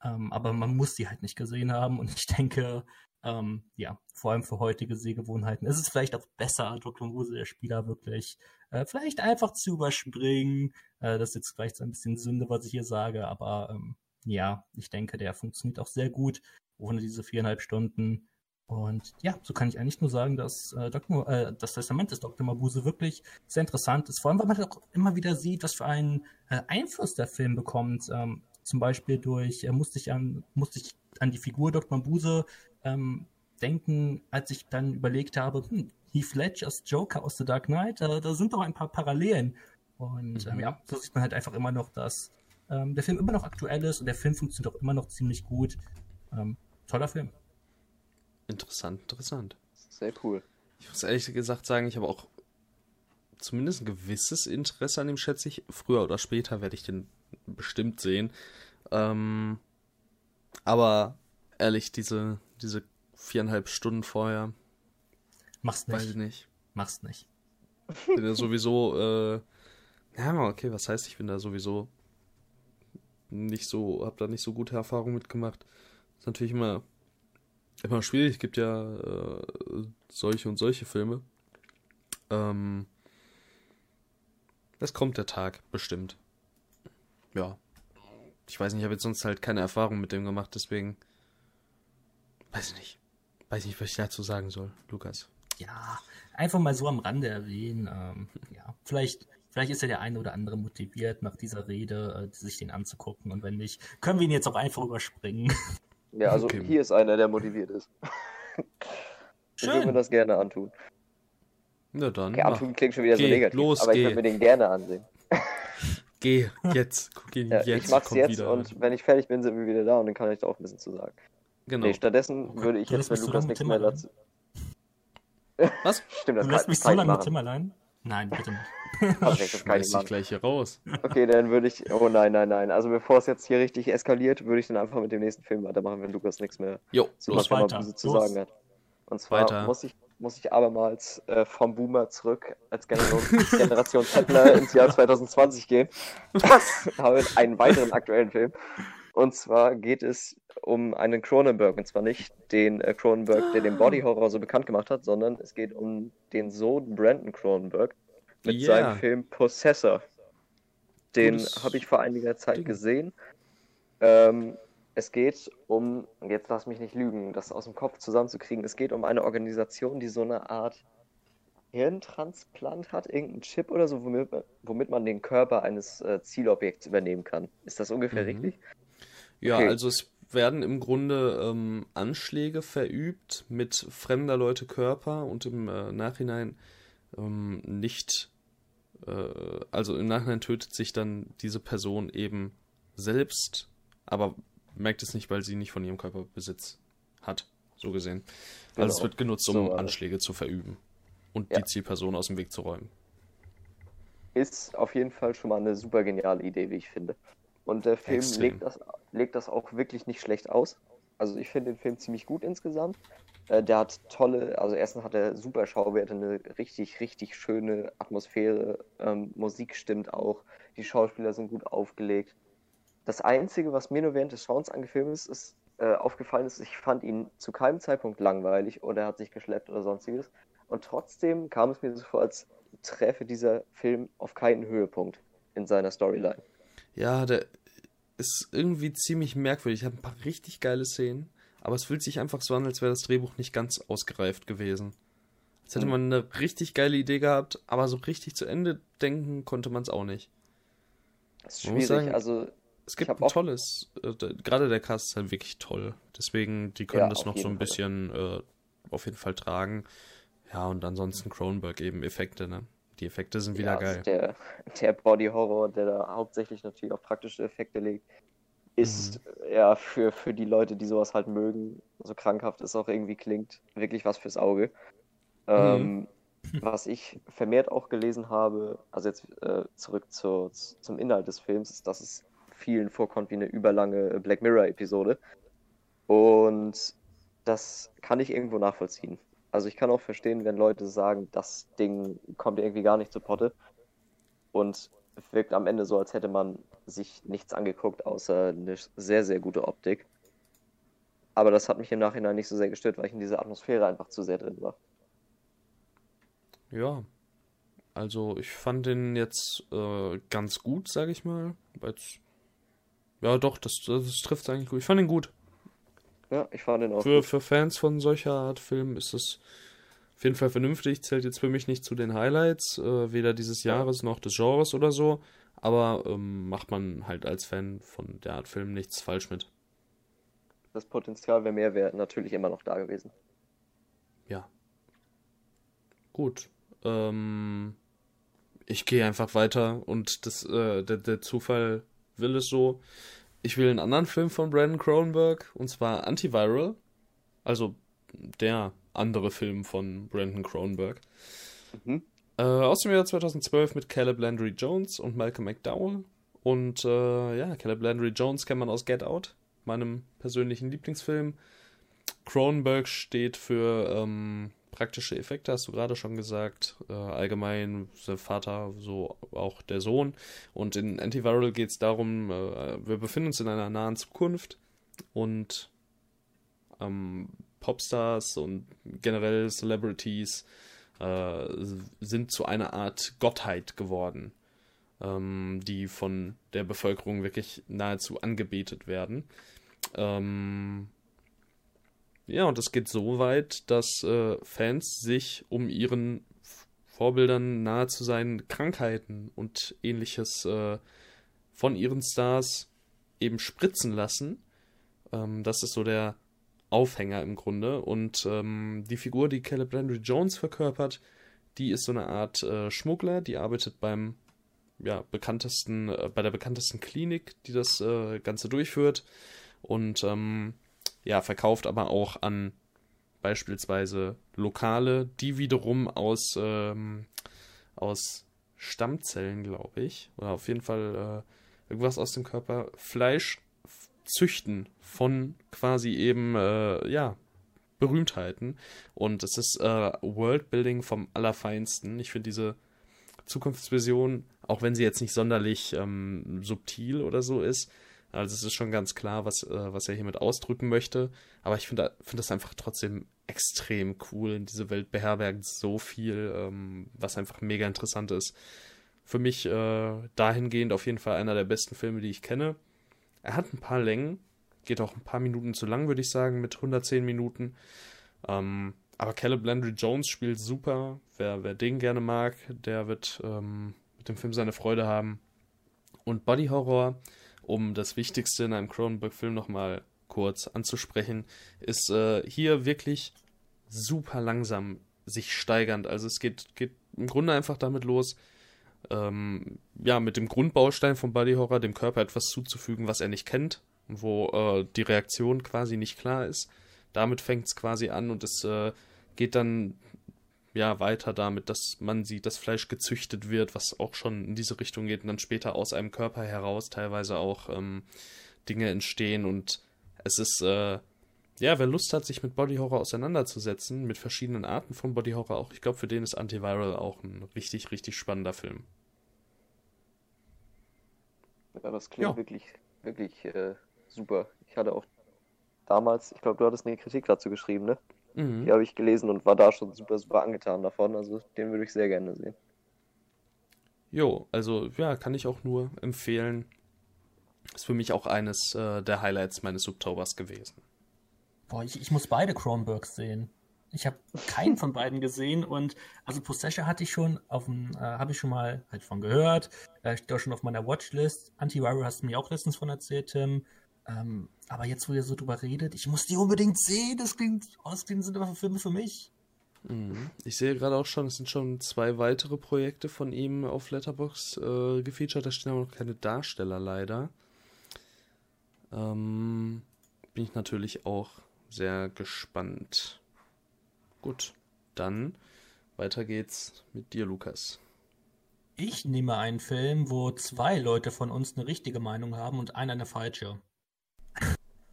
Ähm, aber man muss sie halt nicht gesehen haben und ich denke, ähm, ja, vor allem für heutige Sehgewohnheiten ist es vielleicht auch besser, Dr. Muse, der Spieler, wirklich äh, vielleicht einfach zu überspringen. Äh, das ist jetzt vielleicht so ein bisschen Sünde, was ich hier sage, aber ähm, ja, ich denke, der funktioniert auch sehr gut ohne diese viereinhalb Stunden. Und ja, so kann ich eigentlich nur sagen, dass äh, Dr., äh, das Testament des Dr. Mabuse wirklich sehr interessant ist. Vor allem, weil man auch immer wieder sieht, was für einen äh, Einfluss der Film bekommt. Ähm, zum Beispiel durch, äh, musste ich an, musste ich an die Figur Dr. Mabuse ähm, denken, als ich dann überlegt habe, hm, Heath Ledgers Joker aus The Dark Knight, äh, da sind doch ein paar Parallelen. Und ähm, mhm. ja, so sieht man halt einfach immer noch, dass ähm, der Film immer noch aktuell ist und der Film funktioniert auch immer noch ziemlich gut. Ähm, toller Film. Interessant, interessant. Sehr cool. Ich muss ehrlich gesagt sagen, ich habe auch zumindest ein gewisses Interesse an dem, schätze ich. Früher oder später werde ich den bestimmt sehen. Ähm, aber ehrlich, diese, diese viereinhalb Stunden vorher. Mach's nicht. Weiß ich nicht. Mach's nicht. Bin ja sowieso, äh, ja, okay, was heißt, ich bin da sowieso nicht so, hab da nicht so gute Erfahrungen mitgemacht. Ist natürlich immer immer schwierig. Es gibt ja äh, solche und solche Filme. Ähm, es kommt der Tag, bestimmt. Ja. Ich weiß nicht, ich habe jetzt sonst halt keine Erfahrung mit dem gemacht, deswegen. Weiß ich nicht. Weiß nicht, was ich dazu sagen soll, Lukas. Ja, einfach mal so am Rande erwähnen. Ähm, ja, vielleicht, vielleicht ist ja der eine oder andere motiviert, nach dieser Rede äh, sich den anzugucken. Und wenn nicht, können wir ihn jetzt auch einfach überspringen. Ja, also okay. hier ist einer, der motiviert ist. ich würde mir das gerne antun. Na dann. Okay, antun klingt schon wieder geh, so negativ, los, aber geh. ich würde mir den gerne ansehen. geh, jetzt. Guck ihn ja, jetzt. Ich mach's jetzt wieder. und wenn ich fertig bin, sind wir wieder da und dann kann ich da auch ein bisschen zu sagen. Genau. Nee, stattdessen okay. würde ich jetzt, wenn Lukas nichts mehr dazu. Was? Stimmt, das du lässt mich so lange mit Tim allein? Nein, bitte nicht. Also, das kann ich gleich hier raus. Okay, dann würde ich. Oh nein, nein, nein. Also bevor es jetzt hier richtig eskaliert, würde ich dann einfach mit dem nächsten Film weitermachen, wenn Lukas nichts mehr jo, zu, los weiter. zu los. sagen hat. Und zwar weiter. muss ich, muss ich abermals äh, vom Boomer zurück als Generation, Generation Zettler ins Jahr 2020 gehen. Das habe einen weiteren aktuellen Film. Und zwar geht es um einen Cronenberg. Und zwar nicht den äh, Cronenberg, der den Body Horror so bekannt gemacht hat, sondern es geht um den Sohn Brandon Cronenberg mit yeah. seinem Film Possessor. Den habe ich vor einiger Zeit Ding. gesehen. Ähm, es geht um, jetzt lass mich nicht lügen, das aus dem Kopf zusammenzukriegen, es geht um eine Organisation, die so eine Art Hirntransplant hat, irgendein Chip oder so, womit, womit man den Körper eines äh, Zielobjekts übernehmen kann. Ist das ungefähr mhm. richtig? Ja, okay. also es werden im Grunde ähm, Anschläge verübt mit fremder Leute Körper und im äh, Nachhinein ähm, nicht, äh, also im Nachhinein tötet sich dann diese Person eben selbst, aber merkt es nicht, weil sie nicht von ihrem Körper Besitz hat, so gesehen. Also genau. es wird genutzt, um so, Anschläge zu verüben und ja. die Zielperson aus dem Weg zu räumen. Ist auf jeden Fall schon mal eine super geniale Idee, wie ich finde. Und der Film legt das, legt das auch wirklich nicht schlecht aus. Also ich finde den Film ziemlich gut insgesamt. Äh, der hat tolle, also erstens hat er super Schauwerte, eine richtig, richtig schöne Atmosphäre. Ähm, Musik stimmt auch. Die Schauspieler sind gut aufgelegt. Das Einzige, was mir nur während des Schauens angefilmt ist, ist äh, aufgefallen ist, ich fand ihn zu keinem Zeitpunkt langweilig oder er hat sich geschleppt oder sonstiges. Und trotzdem kam es mir so vor, als treffe dieser Film auf keinen Höhepunkt in seiner Storyline. Ja, der ist irgendwie ziemlich merkwürdig. Ich habe ein paar richtig geile Szenen, aber es fühlt sich einfach so an, als wäre das Drehbuch nicht ganz ausgereift gewesen. Als hätte man eine richtig geile Idee gehabt, aber so richtig zu Ende denken konnte man es auch nicht. Das ist schwierig, sagen, also. Es gibt ein tolles, äh, gerade der Cast ist halt wirklich toll. Deswegen, die können ja, das noch so ein bisschen äh, auf jeden Fall tragen. Ja, und ansonsten Cronenberg eben Effekte, ne? Die Effekte sind wieder ja, geil. Der, der Body Horror, der da hauptsächlich natürlich auf praktische Effekte legt, ist mhm. ja für, für die Leute, die sowas halt mögen, so krankhaft es auch irgendwie klingt, wirklich was fürs Auge. Mhm. Ähm, was ich vermehrt auch gelesen habe, also jetzt äh, zurück zu, zum Inhalt des Films, ist, dass es vielen vorkommt wie eine überlange Black Mirror-Episode. Und das kann ich irgendwo nachvollziehen. Also ich kann auch verstehen, wenn Leute sagen, das Ding kommt irgendwie gar nicht zu Potte und wirkt am Ende so, als hätte man sich nichts angeguckt, außer eine sehr, sehr gute Optik. aber das hat mich im Nachhinein nicht so sehr gestört, weil ich in dieser Atmosphäre einfach zu sehr drin war. Ja, also ich fand den jetzt äh, ganz gut, sage ich mal. Jetzt, ja, doch, das, das trifft eigentlich gut. Ich fand ihn gut. Ja, ich fand den auch. Für, für Fans von solcher Art Film ist es auf jeden Fall vernünftig. Zählt jetzt für mich nicht zu den Highlights, äh, weder dieses Jahres noch des Genres oder so. Aber ähm, macht man halt als Fan von der Art Film nichts falsch mit. Das Potenzial wäre mehr wäre natürlich immer noch da gewesen. Ja. Gut. Ähm, ich gehe einfach weiter und das, äh, der, der Zufall will es so. Ich will einen anderen Film von Brandon Cronenberg und zwar Antiviral. Also der andere Film von Brandon Cronenberg. Mhm. Äh, aus dem Jahr 2012 mit Caleb Landry Jones und Malcolm McDowell. Und äh, ja, Caleb Landry Jones kennt man aus Get Out, meinem persönlichen Lieblingsfilm. Cronenberg steht für ähm, praktische Effekte, hast du gerade schon gesagt. Äh, allgemein der Vater, so auch der Sohn. Und in Antiviral geht es darum, äh, wir befinden uns in einer nahen Zukunft und ähm, Popstars und generell Celebrities äh, sind zu einer Art Gottheit geworden, ähm, die von der Bevölkerung wirklich nahezu angebetet werden. Ähm, ja, und es geht so weit, dass äh, Fans sich um ihren Vorbildern nahe zu seinen Krankheiten und ähnliches äh, von ihren Stars eben spritzen lassen. Ähm, das ist so der Aufhänger im Grunde. Und ähm, die Figur, die Caleb Landry Jones verkörpert, die ist so eine Art äh, Schmuggler, die arbeitet beim ja, bekanntesten, äh, bei der bekanntesten Klinik, die das äh, Ganze durchführt. Und ähm, ja, verkauft aber auch an beispielsweise Lokale, die wiederum aus, ähm, aus Stammzellen, glaube ich, oder auf jeden Fall äh, irgendwas aus dem Körper, Fleisch züchten von quasi eben, äh, ja, Berühmtheiten. Und es ist äh, Worldbuilding vom Allerfeinsten. Ich finde diese Zukunftsvision, auch wenn sie jetzt nicht sonderlich ähm, subtil oder so ist, also es ist schon ganz klar, was, äh, was er hiermit ausdrücken möchte. Aber ich finde find das einfach trotzdem extrem cool. Diese Welt beherbergt so viel, ähm, was einfach mega interessant ist. Für mich äh, dahingehend auf jeden Fall einer der besten Filme, die ich kenne. Er hat ein paar Längen, geht auch ein paar Minuten zu lang, würde ich sagen, mit 110 Minuten. Ähm, aber Caleb Landry Jones spielt super. Wer, wer den gerne mag, der wird ähm, mit dem Film seine Freude haben. Und Body Horror um das Wichtigste in einem Cronenberg-Film nochmal kurz anzusprechen, ist äh, hier wirklich super langsam sich steigernd. Also es geht, geht im Grunde einfach damit los, ähm, ja, mit dem Grundbaustein von Body Horror dem Körper etwas zuzufügen, was er nicht kennt, wo äh, die Reaktion quasi nicht klar ist. Damit fängt es quasi an und es äh, geht dann ja, weiter damit, dass man sieht, dass Fleisch gezüchtet wird, was auch schon in diese Richtung geht und dann später aus einem Körper heraus teilweise auch ähm, Dinge entstehen und es ist, äh, ja, wer Lust hat, sich mit Body Horror auseinanderzusetzen, mit verschiedenen Arten von Body Horror auch, ich glaube, für den ist Antiviral auch ein richtig, richtig spannender Film. Ja, das klingt ja. wirklich, wirklich äh, super. Ich hatte auch damals, ich glaube, du hattest eine Kritik dazu geschrieben, ne? Mhm. Die habe ich gelesen und war da schon super, super angetan davon. Also den würde ich sehr gerne sehen. Jo, also ja, kann ich auch nur empfehlen. Ist für mich auch eines äh, der Highlights meines Subtobers gewesen. Boah, ich, ich muss beide Cronenbergs sehen. Ich habe keinen von beiden gesehen und also Possession hatte ich schon auf dem, äh, habe ich schon mal halt von gehört. Äh, steht auch schon auf meiner Watchlist. Antiviral hast du mir auch letztens von erzählt, Tim. Ähm, aber jetzt, wo ihr so drüber redet, ich muss die unbedingt sehen. Das klingt, oh, das klingt sind einfach Filme für mich. Mhm. Ich sehe gerade auch schon, es sind schon zwei weitere Projekte von ihm auf Letterbox äh, gefeatured. Da stehen aber noch keine Darsteller leider. Ähm, bin ich natürlich auch sehr gespannt. Gut, dann weiter geht's mit dir, Lukas. Ich nehme einen Film, wo zwei Leute von uns eine richtige Meinung haben und einer eine falsche.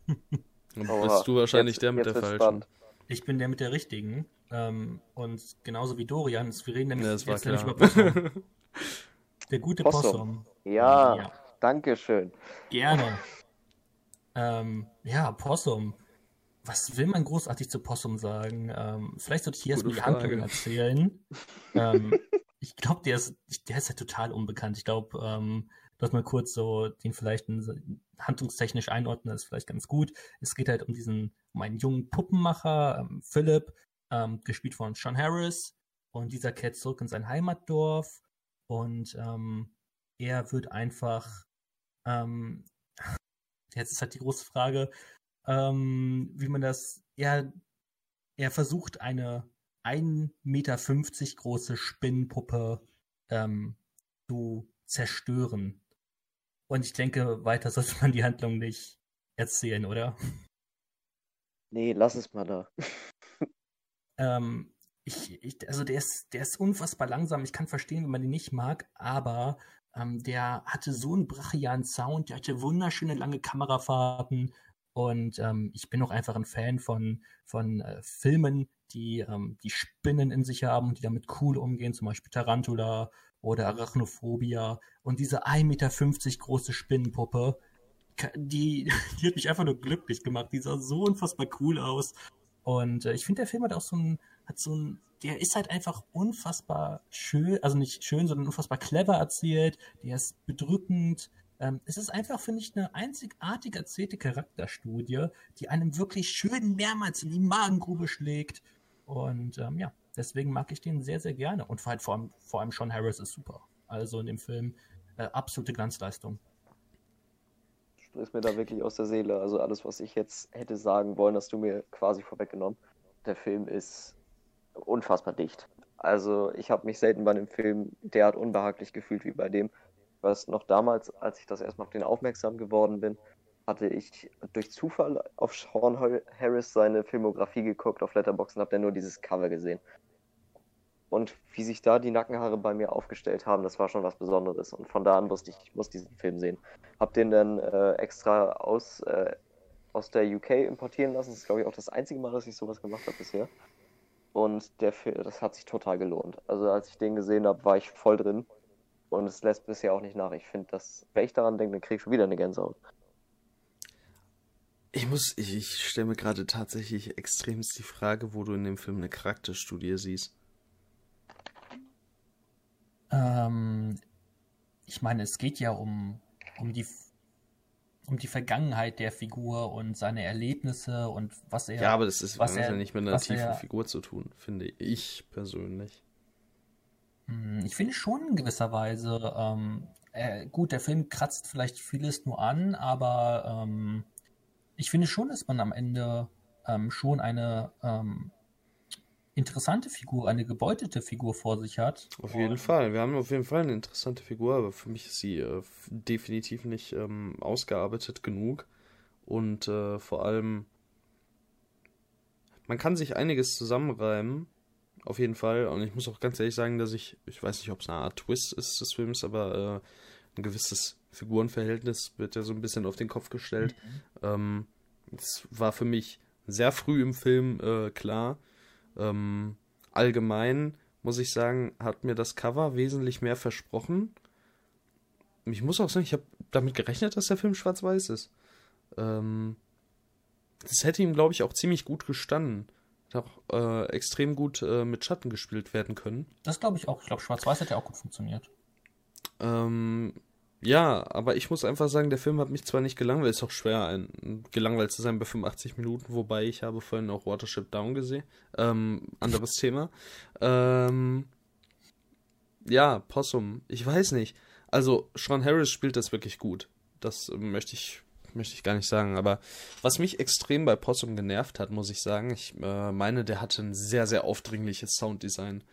Dann bist du wahrscheinlich jetzt, der mit der falschen. Spannend. Ich bin der mit der richtigen. Ähm, und genauso wie Dorian, wir reden nämlich ja, jetzt nämlich über Possum. der gute Possum. Possum. Ja, ja, danke schön. Gerne. ähm, ja, Possum. was will man großartig zu Possum sagen? Ähm, vielleicht sollte ich hier erstmal die Handlung erzählen. ähm, ich glaube, der ist, der ist ja total unbekannt. Ich glaube, ähm, dass mal kurz so den vielleicht handlungstechnisch einordnen, ist vielleicht ganz gut. Es geht halt um diesen, um einen jungen Puppenmacher, ähm, Philip, ähm, gespielt von Sean Harris. Und dieser kehrt zurück in sein Heimatdorf und ähm, er wird einfach, ähm, jetzt ist halt die große Frage, ähm, wie man das, er, er versucht eine 1,50 Meter große Spinnenpuppe ähm, zu zerstören. Und ich denke, weiter sollte man die Handlung nicht erzählen, oder? Nee, lass es mal da. ähm, ich, ich, also der ist, der ist unfassbar langsam. Ich kann verstehen, wenn man ihn nicht mag, aber ähm, der hatte so einen brachialen Sound, der hatte wunderschöne lange Kamerafahrten und ähm, ich bin auch einfach ein Fan von, von äh, Filmen, die ähm, die Spinnen in sich haben und die damit cool umgehen, zum Beispiel Tarantula oder Arachnophobia. Und diese 1,50 Meter große Spinnenpuppe, die, die hat mich einfach nur glücklich gemacht. Die sah so unfassbar cool aus. Und äh, ich finde, der Film hat auch so ein, hat so ein, der ist halt einfach unfassbar schön, also nicht schön, sondern unfassbar clever erzählt. Der ist bedrückend. Ähm, es ist einfach, finde ich, eine einzigartig erzählte Charakterstudie, die einem wirklich schön mehrmals in die Magengrube schlägt. Und ähm, ja, deswegen mag ich den sehr, sehr gerne. Und halt vor allem, vor allem Sean Harris ist super. Also in dem Film äh, absolute Glanzleistung. Du sprichst mir da wirklich aus der Seele. Also alles, was ich jetzt hätte sagen wollen, hast du mir quasi vorweggenommen. Der Film ist unfassbar dicht. Also ich habe mich selten bei einem Film derart unbehaglich gefühlt wie bei dem. Was noch damals, als ich das erstmal auf den aufmerksam geworden bin, hatte ich durch Zufall auf Sean Harris seine Filmografie geguckt auf Letterboxd und habe dann nur dieses Cover gesehen. Und wie sich da die Nackenhaare bei mir aufgestellt haben, das war schon was Besonderes. Und von da an wusste ich, ich muss diesen Film sehen. Hab den dann äh, extra aus, äh, aus der UK importieren lassen. Das ist, glaube ich, auch das einzige Mal, dass ich sowas gemacht habe bisher. Und der das hat sich total gelohnt. Also als ich den gesehen habe, war ich voll drin. Und es lässt bisher auch nicht nach. Ich finde, dass, wenn ich daran denke, dann kriege ich schon wieder eine Gänsehaut. Ich muss, ich, ich stelle mir gerade tatsächlich extremst die Frage, wo du in dem Film eine Charakterstudie siehst. Ähm, ich meine, es geht ja um, um die um die Vergangenheit der Figur und seine Erlebnisse und was er. Ja, aber das ist was er, ja nicht mit einer tiefen er, Figur zu tun, finde ich persönlich. Hm, ich finde schon in gewisser Weise. Ähm, äh, gut, der Film kratzt vielleicht vieles nur an, aber ähm, ich finde schon, dass man am Ende ähm, schon eine ähm, interessante Figur, eine gebeutete Figur vor sich hat. Auf jeden Fall. Wir haben auf jeden Fall eine interessante Figur, aber für mich ist sie äh, definitiv nicht ähm, ausgearbeitet genug. Und äh, vor allem, man kann sich einiges zusammenreimen. Auf jeden Fall. Und ich muss auch ganz ehrlich sagen, dass ich, ich weiß nicht, ob es eine Art Twist ist des Films, aber äh, ein gewisses Figurenverhältnis wird ja so ein bisschen auf den Kopf gestellt. Mhm. Ähm, das war für mich sehr früh im Film äh, klar. Ähm, allgemein muss ich sagen, hat mir das Cover wesentlich mehr versprochen. Ich muss auch sagen, ich habe damit gerechnet, dass der Film schwarz-weiß ist. Ähm, das hätte ihm, glaube ich, auch ziemlich gut gestanden. Hat auch äh, extrem gut äh, mit Schatten gespielt werden können. Das glaube ich auch. Ich glaube, schwarz-weiß hätte auch gut funktioniert. Ähm, ja, aber ich muss einfach sagen, der Film hat mich zwar nicht gelangweilt, ist auch schwer, ein, gelangweilt zu sein bei 85 Minuten, wobei ich habe vorhin auch Watership Down gesehen. Ähm, anderes Thema. Ähm, ja, Possum, ich weiß nicht. Also, Sean Harris spielt das wirklich gut. Das möchte ich, möchte ich gar nicht sagen. Aber was mich extrem bei Possum genervt hat, muss ich sagen, ich äh, meine, der hatte ein sehr, sehr aufdringliches Sounddesign.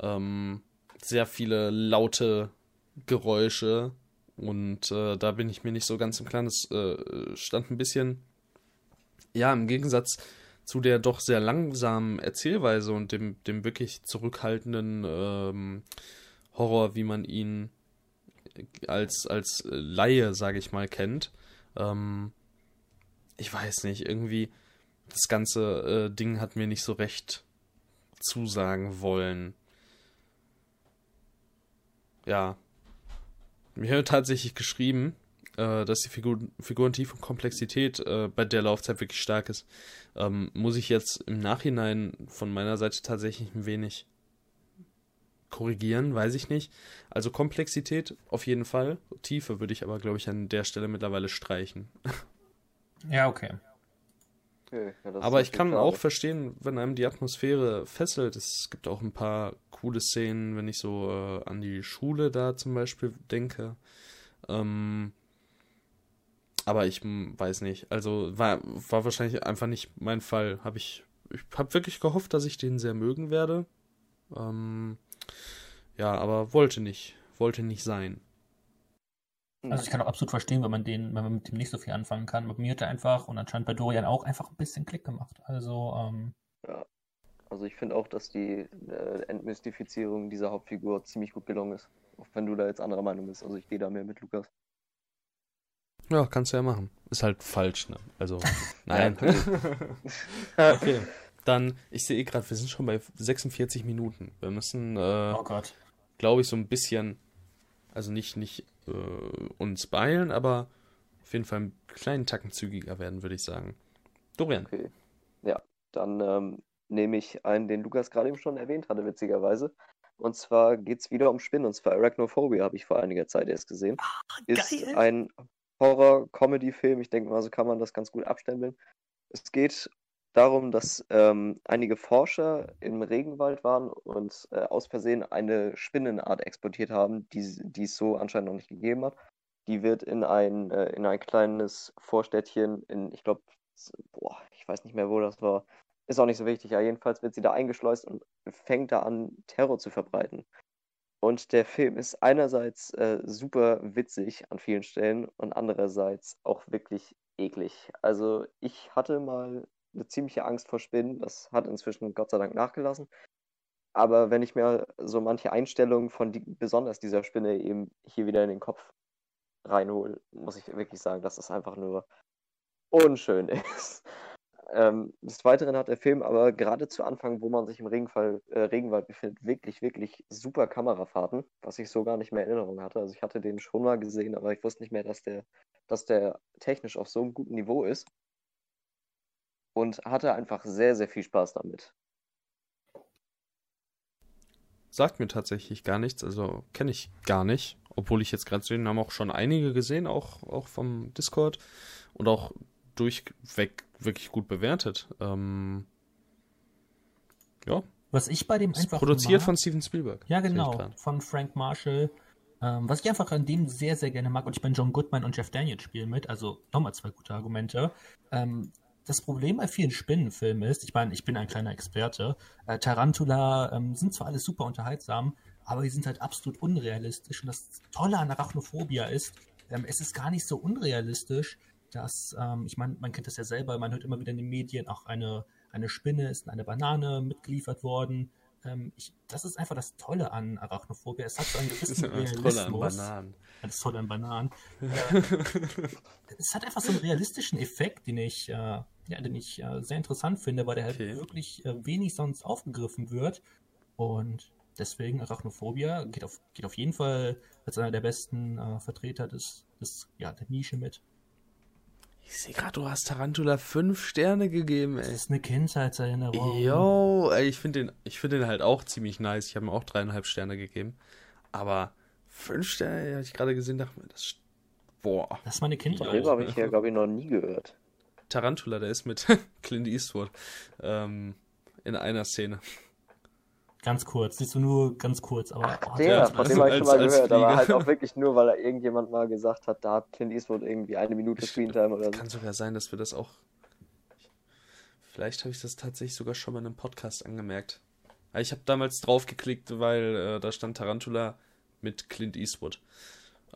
Ähm, sehr viele laute Geräusche, und äh, da bin ich mir nicht so ganz im Klaren. Es äh, stand ein bisschen, ja, im Gegensatz zu der doch sehr langsamen Erzählweise und dem, dem wirklich zurückhaltenden ähm, Horror, wie man ihn als, als Laie, sage ich mal, kennt. Ähm, ich weiß nicht, irgendwie das ganze äh, Ding hat mir nicht so recht zusagen wollen. Ja, mir hat tatsächlich geschrieben, äh, dass die Figur Figurentiefe und Komplexität äh, bei der Laufzeit wirklich stark ist. Ähm, muss ich jetzt im Nachhinein von meiner Seite tatsächlich ein wenig korrigieren, weiß ich nicht. Also Komplexität auf jeden Fall. Tiefe würde ich aber, glaube ich, an der Stelle mittlerweile streichen. Ja, okay. Okay, ja, aber ich kann auch verstehen, wenn einem die Atmosphäre fesselt. Es gibt auch ein paar coole Szenen, wenn ich so äh, an die Schule da zum Beispiel denke. Ähm, aber ich weiß nicht. Also war, war wahrscheinlich einfach nicht mein Fall. Hab ich ich habe wirklich gehofft, dass ich den sehr mögen werde. Ähm, ja, aber wollte nicht. Wollte nicht sein. Also ich kann auch absolut verstehen, wenn man den, wenn man mit dem nicht so viel anfangen kann. Bei mir hat er einfach und anscheinend bei Dorian auch einfach ein bisschen Klick gemacht. Also, ähm, Also ich finde auch, dass die äh, Entmystifizierung dieser Hauptfigur ziemlich gut gelungen ist. Auch wenn du da jetzt anderer Meinung bist. Also ich gehe da mehr mit Lukas. Ja, kannst du ja machen. Ist halt falsch, ne? Also, nein. Okay. Dann, ich sehe gerade, wir sind schon bei 46 Minuten. Wir müssen, äh, oh Gott. glaube ich, so ein bisschen, also nicht, nicht äh, uns beeilen, aber auf jeden Fall einen kleinen Tacken zügiger werden, würde ich sagen. Dorian. Okay. Ja, dann ähm, nehme ich einen, den Lukas gerade eben schon erwähnt hatte, witzigerweise. Und zwar geht es wieder um Spinnen, und zwar Arachnophobia, habe ich vor einiger Zeit erst gesehen. Ist geil. ein Horror-Comedy-Film, ich denke mal, so kann man das ganz gut abstempeln. Es geht darum, dass ähm, einige Forscher im Regenwald waren und äh, aus Versehen eine Spinnenart exportiert haben, die, die es so anscheinend noch nicht gegeben hat. Die wird in ein, äh, in ein kleines Vorstädtchen in, ich glaube, boah, ich weiß nicht mehr, wo das war. Ist auch nicht so wichtig, ja, jedenfalls wird sie da eingeschleust und fängt da an, Terror zu verbreiten. Und der Film ist einerseits äh, super witzig an vielen Stellen und andererseits auch wirklich eklig. Also ich hatte mal eine ziemliche Angst vor Spinnen, das hat inzwischen Gott sei Dank nachgelassen. Aber wenn ich mir so manche Einstellungen von die, besonders dieser Spinne eben hier wieder in den Kopf reinhole, muss ich wirklich sagen, dass das einfach nur unschön ist. Ähm, des Weiteren hat der Film aber gerade zu Anfang, wo man sich im Regenfall, äh, Regenwald befindet, wirklich, wirklich super Kamerafahrten, was ich so gar nicht mehr in Erinnerung hatte. Also ich hatte den schon mal gesehen, aber ich wusste nicht mehr, dass der, dass der technisch auf so einem guten Niveau ist. Und hatte einfach sehr, sehr viel Spaß damit. Sagt mir tatsächlich gar nichts, also kenne ich gar nicht. Obwohl ich jetzt gerade sehe, haben auch schon einige gesehen, auch, auch vom Discord. Und auch durchweg wirklich gut bewertet. Ähm, ja, Was ich bei dem ist einfach produziert mag, von Steven Spielberg. Ja, genau, von Frank Marshall. Ähm, was ich einfach an dem sehr, sehr gerne mag, und ich meine, John Goodman und Jeff Daniels spielen mit, also nochmal zwei gute Argumente. Ähm, das Problem bei vielen Spinnenfilmen ist, ich meine, ich bin ein kleiner Experte, äh, Tarantula ähm, sind zwar alles super unterhaltsam, aber die sind halt absolut unrealistisch. Und das Tolle an Arachnophobia ist, ähm, es ist gar nicht so unrealistisch, dass, ähm, ich meine, man kennt das ja selber, man hört immer wieder in den Medien, auch eine, eine Spinne ist in eine Banane mitgeliefert worden. Ähm, ich, das ist einfach das Tolle an Arachnophobia. Es hat so einen gewissen das Realismus. Tolle an Bananen. Das Tolle an Bananen. Äh, es hat einfach so einen realistischen Effekt, den ich, äh, ja, den ich äh, sehr interessant finde, weil der halt Okay. wirklich äh, wenig sonst aufgegriffen wird. Und deswegen Arachnophobia geht auf, geht auf jeden Fall als einer der besten äh, Vertreter des, des, ja, der Nische mit. Ich sehe gerade, du hast Tarantula fünf Sterne gegeben, Das ey. ist eine Kindheitserinnerung. Yo, ey, ich finde den, ich finde den halt auch ziemlich nice. Ich habe ihm auch dreieinhalb Sterne gegeben. Aber fünf Sterne, habe ich gerade gesehen, dachte mir, das, boah. Das ist meine Kindheit. dem habe ich ja, glaube ich, noch nie gehört. Tarantula, der ist mit Clint Eastwood ähm, in einer Szene. Ganz kurz, siehst du nur ganz kurz, aber oh, Der, ja, von also dem habe ich schon als- mal gehört, aber Flieger. halt auch wirklich nur, weil er irgendjemand mal gesagt hat, da hat Clint Eastwood irgendwie eine Minute Screentime oder so. Kann sogar sein, dass wir das auch. Vielleicht habe ich das tatsächlich sogar schon mal in einem Podcast angemerkt. Aber Ich habe damals draufgeklickt, weil äh, da stand Tarantula mit Clint Eastwood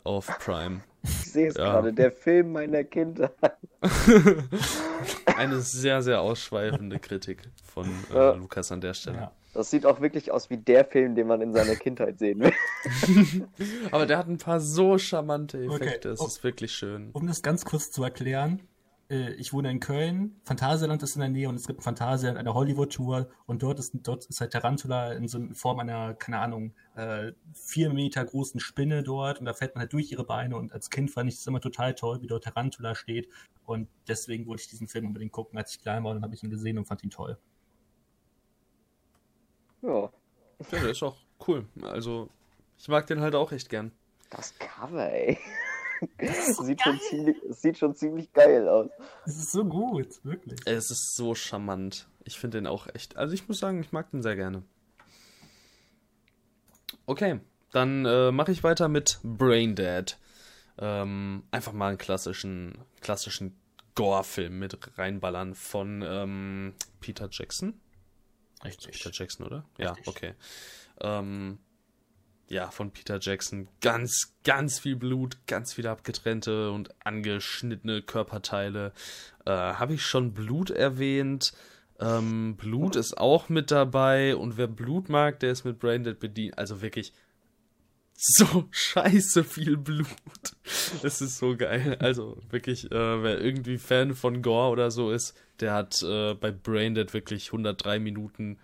auf Prime. Ich sehe es Ja. gerade, der Film meiner Kindheit. Eine sehr, sehr ausschweifende Kritik von äh, Ja. Lukas an der Stelle. Ja. Das sieht auch wirklich aus wie der Film, den man in seiner Kindheit sehen will. Aber der hat ein paar so charmante Effekte. Okay. Es Oh. ist wirklich schön. Um das ganz kurz zu erklären, äh, ich wohne in Köln, Phantasialand ist in der Nähe und es gibt ein Phantasialand, eine Hollywood-Tour und dort ist, dort ist halt Tarantula in so in Form einer, keine Ahnung, äh, vier Meter großen Spinne dort und da fällt man halt durch ihre Beine und als Kind fand ich es immer total toll, wie dort Tarantula steht und deswegen wollte ich diesen Film unbedingt gucken, als ich klein war und dann habe ich ihn gesehen und fand ihn toll. Ja. Ja, der ist auch cool. Also, ich mag den halt auch echt gern. Das Cover, ey. Das sieht, schon ziemlich, sieht schon ziemlich geil aus. Es ist so gut, wirklich. Es ist so charmant. Ich finde den auch echt. Also ich muss sagen, ich mag den sehr gerne. Okay, dann äh, mache ich weiter mit Braindead. Ähm, einfach mal einen klassischen, klassischen Gore-Film mit reinballern von ähm, Peter Jackson. Richtig. Peter Jackson, oder? Richtig. Ja, okay. Ähm, ja, von Peter Jackson. Ganz, ganz viel Blut, ganz viele abgetrennte und angeschnittene Körperteile. Äh, Habe ich schon Blut erwähnt? Ähm, Blut ist auch mit dabei und wer Blut mag, der ist mit Braindead bedient. Also wirklich so scheiße viel Blut. Das ist so geil. Also wirklich, äh, wer irgendwie Fan von Gore oder so ist, der hat äh, bei Braindead wirklich 103 Minuten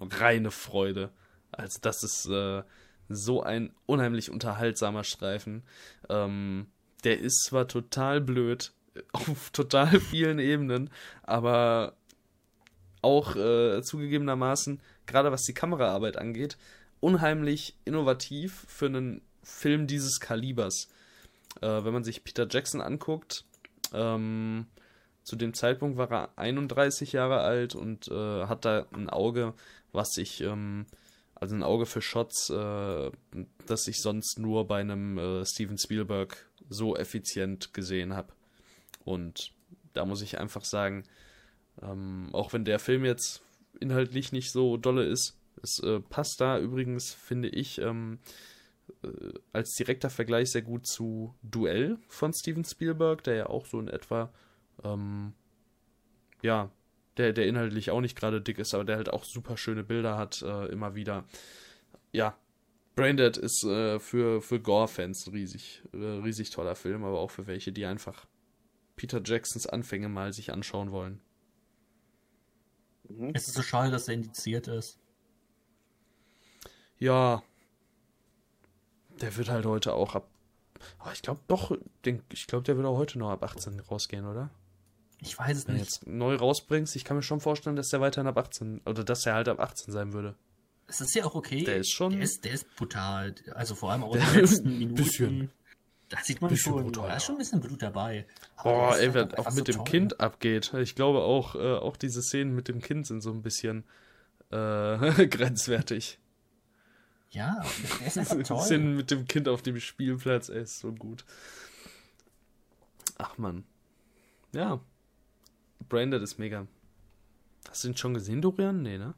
reine Freude. Also das ist äh, so ein unheimlich unterhaltsamer Streifen. Ähm, der ist zwar total blöd, auf total vielen Ebenen, aber auch äh, zugegebenermaßen, gerade was die Kameraarbeit angeht, unheimlich innovativ für einen Film dieses Kalibers. Äh, wenn man sich Peter Jackson anguckt, ähm, zu dem Zeitpunkt war er 31 Jahre alt und äh, hat da ein Auge, was ich, ähm, also ein Auge für Shots, äh, das ich sonst nur bei einem äh, Steven Spielberg so effizient gesehen habe. Und da muss ich einfach sagen, ähm, auch wenn der Film jetzt inhaltlich nicht so dolle ist, es äh, passt da übrigens, finde ich, ähm, äh, als direkter Vergleich sehr gut zu Duell von Steven Spielberg, der ja auch so in etwa, ähm, ja, der, der inhaltlich auch nicht gerade dick ist, aber der halt auch super schöne Bilder hat, äh, immer wieder. Ja, Braindead ist äh, für, für Gore-Fans ein riesig, äh, riesig toller Film, aber auch für welche, die einfach Peter Jacksons Anfänge mal sich anschauen wollen. Mhm. Es ist so schade, dass er indiziert ist. Ja. Der wird halt heute auch ab. Oh, ich glaube doch, den, ich glaube, der wird auch heute noch ab 18 rausgehen, oder? Ich weiß es Wenn du nicht. jetzt neu rausbringst, ich kann mir schon vorstellen, dass der weiterhin ab 18, oder dass der halt ab 18 sein würde. Es ist ja auch okay. Der ist schon- Der ist, der ist brutal. Also vor allem auch in den letzten Minuten. bisschen. Da sieht man Bisschen schon, brutal, da ist schon ein bisschen Blut dabei. Aber Boah, ey, was auch mit so dem toll. Kind abgeht. Ich glaube auch, äh, auch diese Szenen mit dem Kind sind so ein bisschen äh, grenzwertig. Ja, der ist toll. Szenen mit dem Kind auf dem Spielplatz, ey, ist so gut. Ach man. Ja. Branded ist mega. Hast du ihn schon gesehen, Dorian? Nee, ne?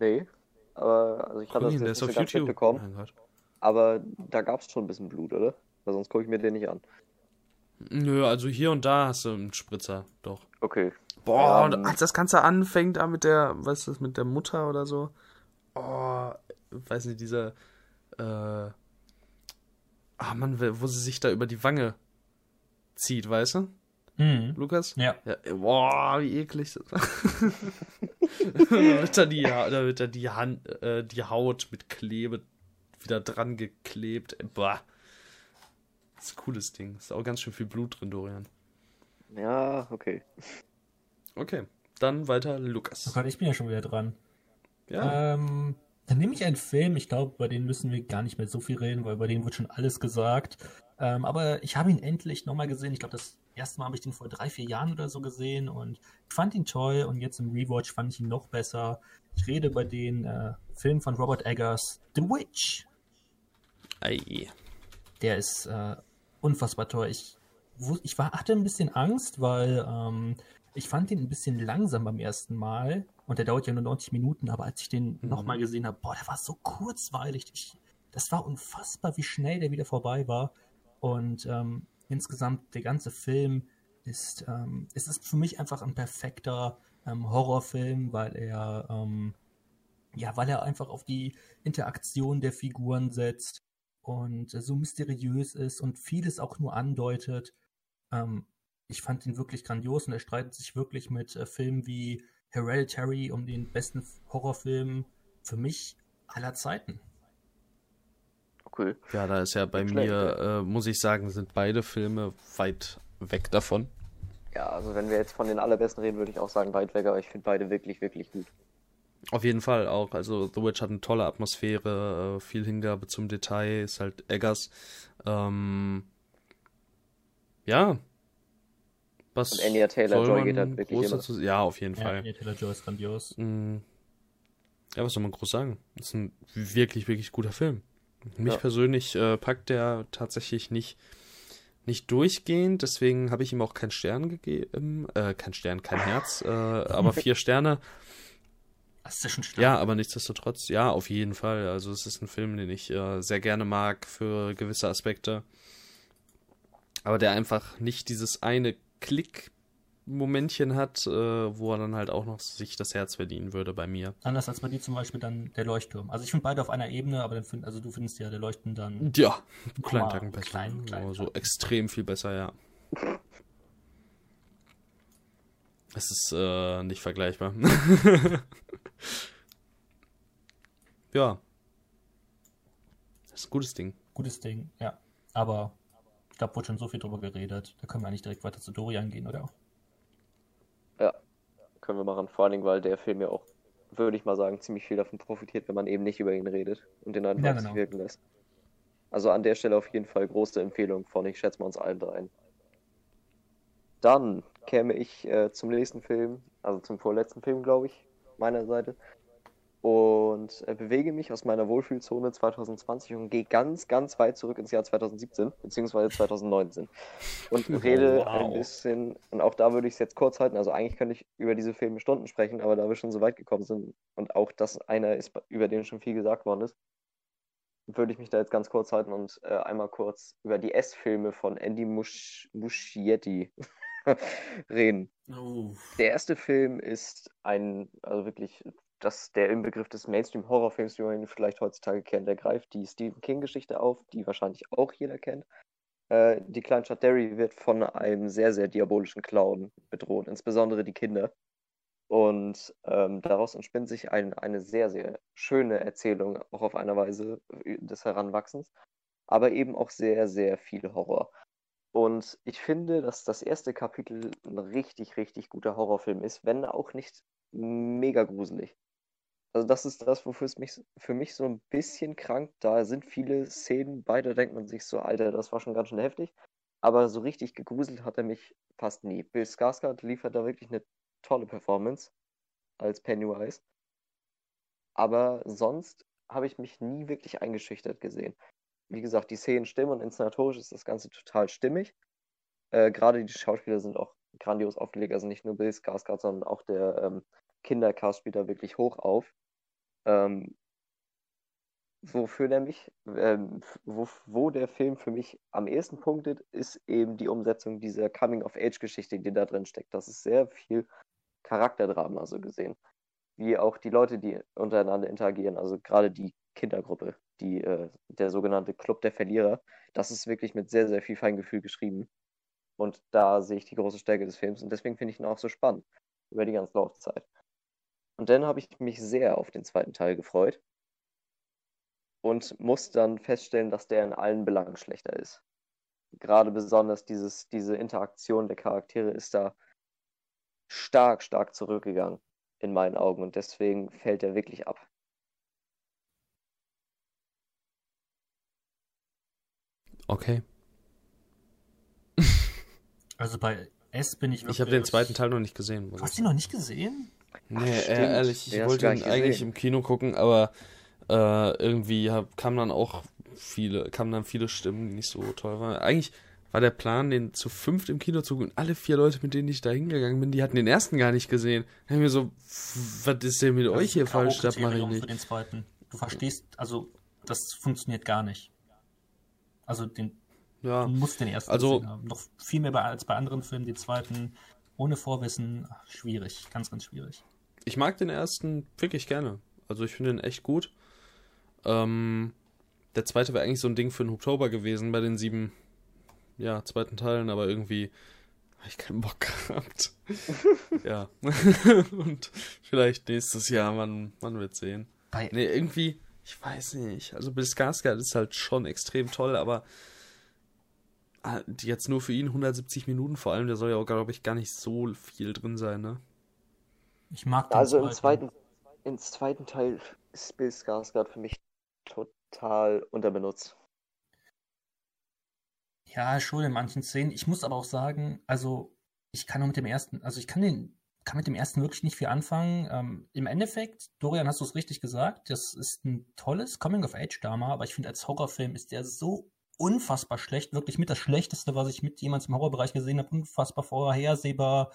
Nee. Aber also ich hatte Guck das ihn, nicht auf so ganz YouTube. mitbekommen. Mein Gott. Aber da gab es schon ein bisschen Blut, oder? Weil sonst gucke ich mir den nicht an. Nö, also hier und da hast du einen Spritzer, doch. Okay. Boah, Ja, und als das Ganze anfängt, da mit der, was ist das, mit der Mutter oder so. Oh, weiß nicht, dieser, äh, ah Mann, wo sie sich da über die Wange zieht, weißt du, Mhm. Lukas? Ja. Ja, boah, wie eklig. das war. da wird da die, da wird da die Hand, äh, die Haut mit Klebe wieder dran geklebt. Boah. Das ist ein cooles Ding. Ist auch ganz schön viel Blut drin, Dorian. Ja, okay. Okay, dann weiter Oh Lukas. Gott, ich bin ja schon wieder dran. Ja. Ähm, dann nehme ich einen Film, ich glaube, bei dem müssen wir gar nicht mehr so viel reden, weil bei dem wird schon alles gesagt. Ähm, aber ich habe ihn endlich nochmal gesehen. Ich glaube, das erste Mal habe ich den vor drei, vier Jahren oder so gesehen und fand ihn toll und jetzt im Rewatch fand ich ihn noch besser. Ich rede über den äh, Film von Robert Eggers, The Witch. Ei. Der ist äh, unfassbar toll. Ich, ich war, hatte ein bisschen Angst, weil ähm, ich fand den ein bisschen langsam beim ersten Mal und der dauert ja nur 90 Minuten, aber als ich den Mhm. nochmal gesehen habe, boah, der war so kurzweilig. Ich, das war unfassbar, wie schnell der wieder vorbei war. Und ähm, insgesamt der ganze Film ist, ähm, es ist für mich einfach ein perfekter ähm, Horrorfilm, weil er, ähm, ja, weil er einfach auf die Interaktion der Figuren setzt und äh, so mysteriös ist und vieles auch nur andeutet. Ähm, ich fand ihn wirklich grandios und er streitet sich wirklich mit äh, Filmen wie Hereditary um den besten Horrorfilm für mich aller Zeiten. Cool. Ja, da ist ja bei Schlecht, mir, äh, muss ich sagen, sind beide Filme weit weg davon. Ja, also wenn wir jetzt von den allerbesten reden, würde ich auch sagen weit weg, aber ich finde beide wirklich, wirklich gut. Auf jeden Fall auch. Also The Witch hat eine tolle Atmosphäre, äh, viel Hingabe zum Detail, ist halt Eggers. Ähm, ja. Was Und Anya Taylor-Joy geht halt wirklich immer. Zu... Ja, auf jeden ja, Fall. Anya Taylor-Joy ist grandios. Mm. Ja, was soll man groß sagen? Das ist ein wirklich, wirklich guter Film. Mich ja. persönlich äh, packt der tatsächlich nicht, nicht durchgehend, deswegen habe ich ihm auch keinen Stern gegeben. Äh, kein Stern, kein Herz, äh, aber vier Sterne. Das ist ja schon stark. Ja, aber nichtsdestotrotz, ja, auf jeden Fall. Also es ist ein Film, den ich äh, sehr gerne mag für gewisse Aspekte. Aber der einfach nicht dieses eine Klick Momentchen hat, äh, wo er dann halt auch noch sich das Herz verdienen würde bei mir. Anders als bei dir zum Beispiel dann der Leuchtturm. Also ich finde beide auf einer Ebene, aber dann find, also du findest ja der Leuchten dann. Ja, einen kleinen Tacken besser. Klein, klein, so extrem viel besser, ja. Es ist äh, nicht vergleichbar. ja. Das ist ein gutes Ding. Gutes Ding, ja. Aber ich glaube, wurde schon so viel drüber geredet. Da können wir eigentlich direkt weiter zu Dorian gehen, oder? Ja, können wir machen. Vor allen Dingen, weil der Film ja auch, würde ich mal sagen, ziemlich viel davon profitiert, wenn man eben nicht über ihn redet und den einfach ja, genau. wirken lässt. Also an der Stelle auf jeden Fall große Empfehlung von, ich schätze mal uns allen dreien. Dann käme ich äh, zum nächsten Film, also zum vorletzten Film, glaube ich, meiner Seite und äh, bewege mich aus meiner Wohlfühlzone 2020 und gehe ganz, ganz weit zurück ins Jahr 2017 beziehungsweise 2019 und rede wow. ein bisschen, und auch da würde ich es jetzt kurz halten, also eigentlich könnte ich über diese Filme Stunden sprechen, aber da wir schon so weit gekommen sind und auch das einer ist, über den schon viel gesagt worden ist, würde ich mich da jetzt ganz kurz halten und äh, einmal kurz über die S-Filme von Andy Musch Muschietti reden. Uh. Der erste Film ist ein, also wirklich dass der im Begriff des Mainstream-Horrorfilms, wie man ihn vielleicht heutzutage kennt, der greift die Stephen King-Geschichte auf, die wahrscheinlich auch jeder kennt. Äh, die Kleinstadt Derry wird von einem sehr, sehr diabolischen Clown bedroht, insbesondere die Kinder. Und ähm, daraus entspinnt sich ein, eine sehr, sehr schöne Erzählung, auch auf einer Weise des Heranwachsens, aber eben auch sehr, sehr viel Horror. Und ich finde, dass das erste Kapitel ein richtig, richtig guter Horrorfilm ist, wenn auch nicht mega gruselig. Also das ist das, wofür es mich für mich so ein bisschen krank. Da sind viele Szenen, beide denkt man sich so, Alter, das war schon ganz schön heftig. Aber so richtig gegruselt hat er mich fast nie. Bill Skarsgård liefert da wirklich eine tolle Performance als Pennywise. Aber sonst habe ich mich nie wirklich eingeschüchtert gesehen. Wie gesagt, die Szenen stimmen und inszenatorisch ist das Ganze total stimmig. Äh, Gerade die Schauspieler sind auch grandios aufgelegt. Also nicht nur Bill Skarsgård, sondern auch der ähm, Kindercast spielt da wirklich hoch auf. Ähm, wofür nämlich, ähm, wo, wo der Film für mich am ehesten punktet, ist eben die Umsetzung dieser Coming-of-Age-Geschichte, die da drin steckt. Das ist sehr viel Charakterdrama so gesehen. Wie auch die Leute, die untereinander interagieren, also gerade die Kindergruppe, die, äh, der sogenannte Club der Verlierer, das ist wirklich mit sehr, sehr viel Feingefühl geschrieben. Und da sehe ich die große Stärke des Films und deswegen finde ich ihn auch so spannend über die ganze Laufzeit. Und dann habe ich mich sehr auf den zweiten Teil gefreut und muss dann feststellen, dass der in allen Belangen schlechter ist. Gerade besonders dieses, diese Interaktion der Charaktere ist da stark, stark zurückgegangen in meinen Augen und deswegen fällt er wirklich ab. Okay. Also bei S bin ich wirklich. Ich habe den zweiten Teil noch nicht gesehen. Hast du ihn noch nicht gesehen? Nee, Ach, ehrlich, ich wollte ihn eigentlich im Kino gucken, aber äh, irgendwie hab, kam dann auch viele, kamen dann viele Stimmen, die nicht so toll waren. Eigentlich war der Plan, den zu fünft im Kino zu gucken. Und alle vier Leute, mit denen ich da hingegangen bin, die hatten den ersten gar nicht gesehen. Da ich mir so, was ist denn mit das euch hier falsch? Das mache ich nicht. Für den zweiten. Du verstehst, also das funktioniert gar nicht. Also den, ja. du musst den ersten also, gesehen haben. Noch viel mehr bei, als bei anderen Filmen. Den zweiten ohne Vorwissen, schwierig, ganz, ganz schwierig ich mag den ersten wirklich gerne. Also ich finde den echt gut. Ähm, der zweite wäre eigentlich so ein Ding für den Oktober gewesen bei den sieben, ja, zweiten Teilen, aber irgendwie habe ich keinen Bock gehabt. ja. Und vielleicht nächstes Jahr, man, man wird sehen. Bei, Nee, irgendwie, ich weiß nicht. Also Bill Skarsgård ist halt schon extrem toll, aber jetzt nur für ihn 170 Minuten vor allem, der soll ja auch, glaube ich, gar nicht so viel drin sein, ne? ich mag den Also im zweiten, im zweiten Teil ist Bill Skarsgård für mich total unterbenutzt. Ja, schon in manchen Szenen. Ich muss aber auch sagen, also ich kann nur mit dem ersten, also ich kann den, kann mit dem ersten wirklich nicht viel anfangen. Ähm, Im Endeffekt, Dorian, hast du es richtig gesagt, das ist ein tolles Coming-of-Age-Drama, aber ich finde, als Horrorfilm ist der so unfassbar schlecht, wirklich mit das Schlechteste, was ich mit jemals im Horrorbereich gesehen habe, unfassbar vorhersehbar.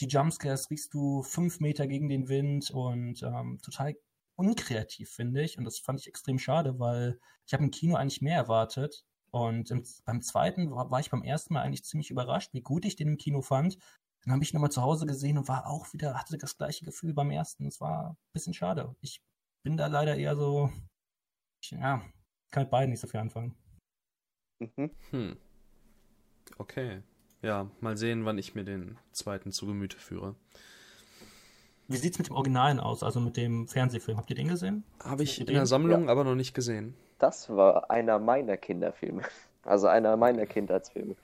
Die Jumpscares riechst du fünf Meter gegen den Wind und ähm, total unkreativ, finde ich. Und das fand ich extrem schade, weil ich habe im Kino eigentlich mehr erwartet. Und im, beim zweiten war, war ich beim ersten Mal eigentlich ziemlich überrascht, wie gut ich den im Kino fand. Dann habe ich nochmal zu Hause gesehen und war auch wieder, hatte das gleiche Gefühl beim ersten. Es war ein bisschen schade. Ich bin da leider eher so, ja, kann mit beiden nicht so viel anfangen. Mhm. Hm. Okay. Ja, mal sehen, wann ich mir den zweiten zu Gemüte führe. Wie sieht's mit dem Originalen aus, also mit dem Fernsehfilm? Habt ihr den gesehen? Habe ich in Den? der Sammlung, aber noch nicht gesehen. Das war einer meiner Kinderfilme. Also einer meiner Kindheitsfilme.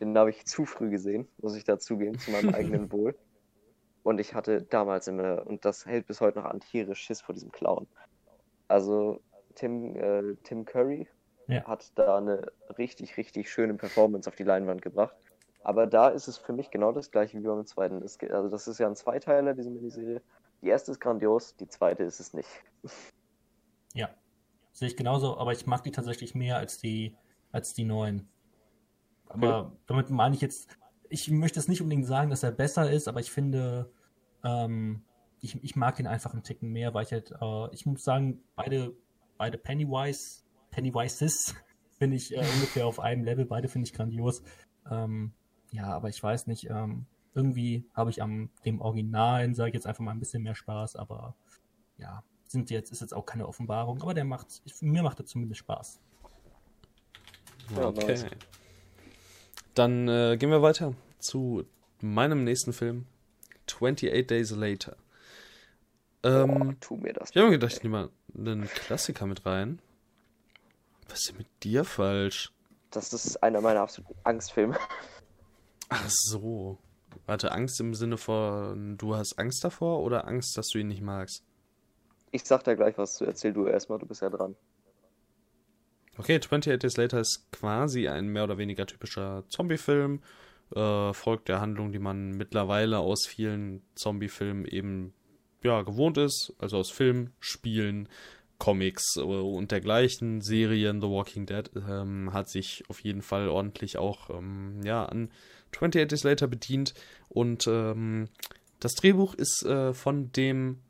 Den habe ich zu früh gesehen, muss ich dazugeben, zu meinem eigenen Wohl. Und ich hatte damals immer, und das hält bis heute noch an, tierisch Schiss vor diesem Clown. Also Tim, äh, Tim Curry Ja. hat da eine richtig, richtig schöne Performance auf die Leinwand gebracht. Aber da ist es für mich genau das gleiche wie beim zweiten. Geht- also das ist ja ein Zweiteiler, diese Miniserie. Die erste ist grandios, die zweite ist es nicht. Ja, sehe ich genauso, aber ich mag die tatsächlich mehr als die, als die neuen. Aber damit meine ich jetzt, ich möchte es nicht unbedingt sagen, dass er besser ist, aber ich finde, ähm, ich, ich mag ihn einfach einen Ticken mehr, weil ich halt, äh, ich muss sagen, beide, beide Pennywise, Pennywises finde ich äh, ungefähr auf einem Level, beide finde ich grandios. Ähm, ja, aber ich weiß nicht, ähm, irgendwie habe ich am dem Originalen, sage ich jetzt einfach mal ein bisschen mehr Spaß, aber ja, sind jetzt, ist jetzt auch keine Offenbarung, aber der macht, ich, mir macht er zumindest Spaß. Okay. Dann äh, gehen wir weiter zu meinem nächsten Film, 28 Days Later. Ähm, Boah, tu mir das. ich habe mir gedacht, ich nehme mal einen Klassiker mit rein. Was ist denn mit dir falsch? Das ist einer meiner absoluten Angstfilme. Ach so. Warte, Angst im Sinne von, du hast Angst davor oder Angst, dass du ihn nicht magst? Ich sag da gleich was zu. Erzähl du erstmal, du bist ja dran. Okay, 28 Days Later ist quasi ein mehr oder weniger typischer Zombie-Film. Äh, folgt der Handlung, die man mittlerweile aus vielen Zombie-Filmen eben ja, gewohnt ist. Also aus Filmen, Spielen, Comics äh, und dergleichen, Serien, The Walking Dead, ähm, hat sich auf jeden Fall ordentlich auch ähm, ja, an 28 Days Later bedient. Und ähm, das Drehbuch ist äh, von dem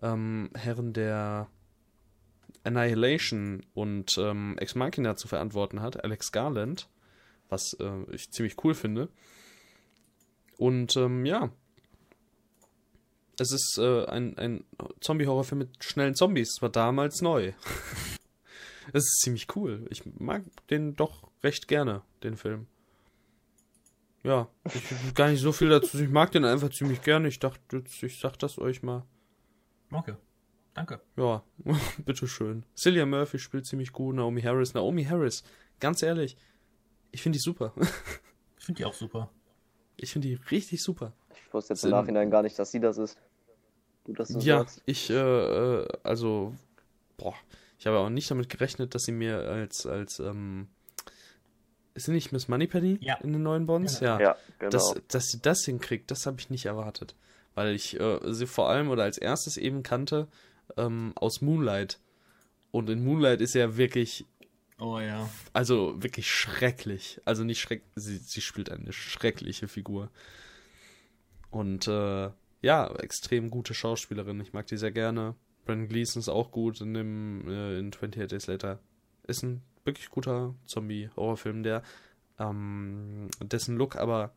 ähm, Herren der Annihilation und ähm, Ex Machina zu verantworten hat, Alex Garland, was äh, ich ziemlich cool finde. Und ähm, ja, es ist äh, ein, ein Zombie-Horrorfilm mit schnellen Zombies. Es war damals neu. Es ist ziemlich cool. Ich mag den doch recht gerne, den Film. Ja, ich, gar nicht so viel dazu. Ich mag den einfach ziemlich gerne. Ich dachte, ich sag das euch mal. Okay, danke. Ja, bitteschön. Cillian Murphy spielt ziemlich gut, Naomi Harris. Naomi Harris, ganz ehrlich, ich finde die super. Ich finde die auch super. Ich finde die richtig super. Ich wusste jetzt im Nachhinein gar nicht, dass sie das ist. Gut, dass du Ja, sagst. ich, äh, äh, also, boah, ich habe auch nicht damit gerechnet, dass sie mir als, als, ähm, ist sie nicht Miss Moneypenny Ja. in den neuen Bonds? Genau. Ja. Ja, genau. dass, dass sie das hinkriegt, das habe ich nicht erwartet. Weil ich äh, sie vor allem oder als erstes eben kannte ähm, aus Moonlight. Und in Moonlight ist ja wirklich Oh ja. Also wirklich schrecklich. Also nicht schreck. Sie, sie spielt eine schreckliche Figur. Und äh, ja, extrem gute Schauspielerin. Ich mag die sehr gerne. Brandon Gleeson ist auch gut in dem äh, in 28 Days Later. Ist ein wirklich guter Zombie-Horrorfilm, der ähm, dessen Look aber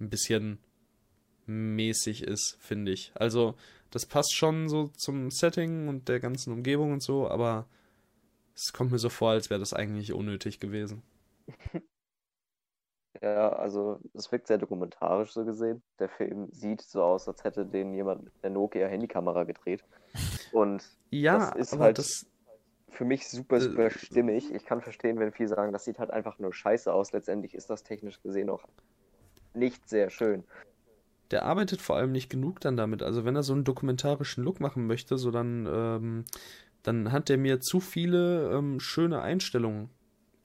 ein bisschen mäßig ist, finde ich. Also das passt schon so zum Setting und der ganzen Umgebung und so, aber es kommt mir so vor, als wäre das eigentlich unnötig gewesen. Ja, also es wirkt sehr dokumentarisch so gesehen. Der Film sieht so aus, als hätte den jemand mit der Nokia Handykamera gedreht. Und Ja, das ist halt das, für mich super, Äh, super stimmig. Ich kann verstehen, wenn viele sagen, das sieht halt einfach nur scheiße aus. Letztendlich ist das technisch gesehen auch nicht sehr schön. der arbeitet vor allem nicht genug dann damit. Also wenn er so einen dokumentarischen Look machen möchte, so dann, ähm, dann hat der mir zu viele ähm, schöne Einstellungen,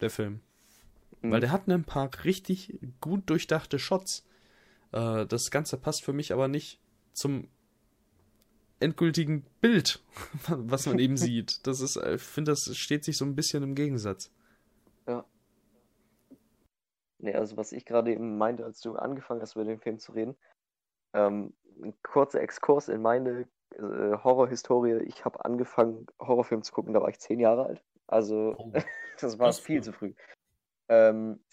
der Film. Mhm. Weil der hat ein paar richtig gut durchdachte Shots. Äh, das Ganze passt für mich aber nicht zum endgültigen Bild, was man eben sieht. Das ist, äh, ich finde, das steht sich so ein bisschen im Gegensatz. Nee, also was ich gerade eben meinte, als du angefangen hast, über den Film zu reden, ähm, ein kurzer Exkurs in meine äh, Horrorhistorie. Ich habe angefangen, Horrorfilm zu gucken, da war ich zehn Jahre alt. Also Oh. das war viel zu früh. Ähm,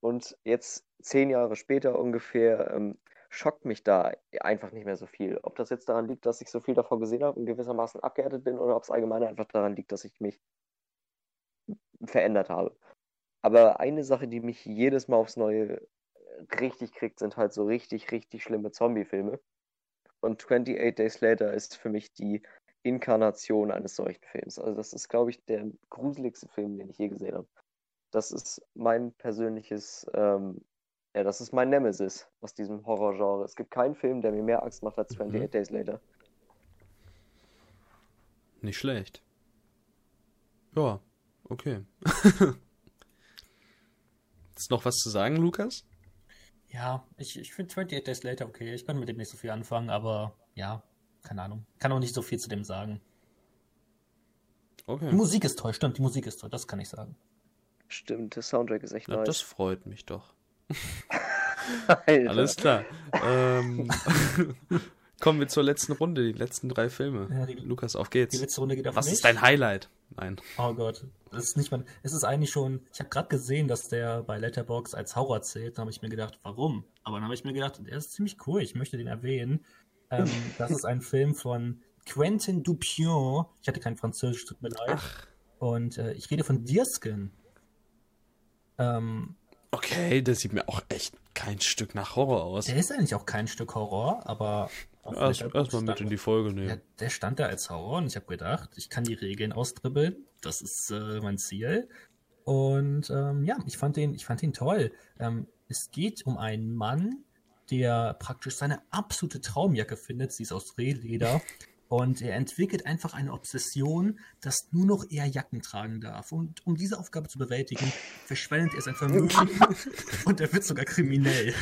und jetzt zehn Jahre später ungefähr ähm, schockt mich da einfach nicht mehr so viel. Ob das jetzt daran liegt, dass ich so viel davon gesehen habe und gewissermaßen abgehärtet bin, oder ob es allgemein einfach daran liegt, dass ich mich verändert habe. Aber eine Sache, die mich jedes Mal aufs Neue äh, richtig kriegt, sind halt so richtig, richtig schlimme Zombie-Filme. Und 28 Days Later ist für mich die Inkarnation eines solchen Films. Also das ist, glaube ich, der gruseligste Film, den ich je gesehen habe. Das ist mein persönliches, ähm, ja, das ist mein Nemesis aus diesem Horrorgenre. Es gibt keinen Film, der mir mehr Angst macht als 28 Mhm. Days Later. Nicht schlecht. Ja, okay. Ist noch was zu sagen, Lukas? Ja, ich, ich finde 28 Days Later okay. Ich kann mit dem nicht so viel anfangen, aber ja, keine Ahnung. Kann auch nicht so viel zu dem sagen. Die Okay. Musik ist toll, stimmt, die Musik ist toll, das kann ich sagen. Stimmt, der Soundtrack ist echt Na, nice. das freut mich doch. Alles klar. ähm, kommen wir zur letzten Runde, die letzten drei Filme. Ja, die- Lukas, auf Die geht's. letzte Runde geht auf Was mich. ist dein Highlight? Nein. Oh Gott, das ist nicht mein. Es ist eigentlich schon. Ich habe gerade gesehen, dass der bei Letterbox als Horror zählt. Da habe ich mir gedacht, warum? Aber dann habe ich mir gedacht, der ist ziemlich cool. Ich möchte den erwähnen. Ähm, das ist ein Film von Quentin Dupieux. Ich hatte kein Französisch, tut mir leid. Und äh, ich rede von Deerskin. Ähm, Okay, das sieht mir auch echt kein Stück nach Horror aus. der ist eigentlich auch kein Stück Horror, aber auf Erst, erstmal mit in die Folge nehmen. der stand da als Horror und ich habe gedacht, ich kann die Regeln austribbeln. Das ist äh, mein Ziel. Und ähm, ja, ich fand den, ich fand den toll. Ähm, es geht um einen Mann, der praktisch seine absolute Traumjacke findet. Sie ist aus Rehleder. Und er entwickelt einfach eine Obsession, dass nur noch er Jacken tragen darf. Und um diese Aufgabe zu bewältigen, verschwendet er sein Vermögen und er wird sogar kriminell.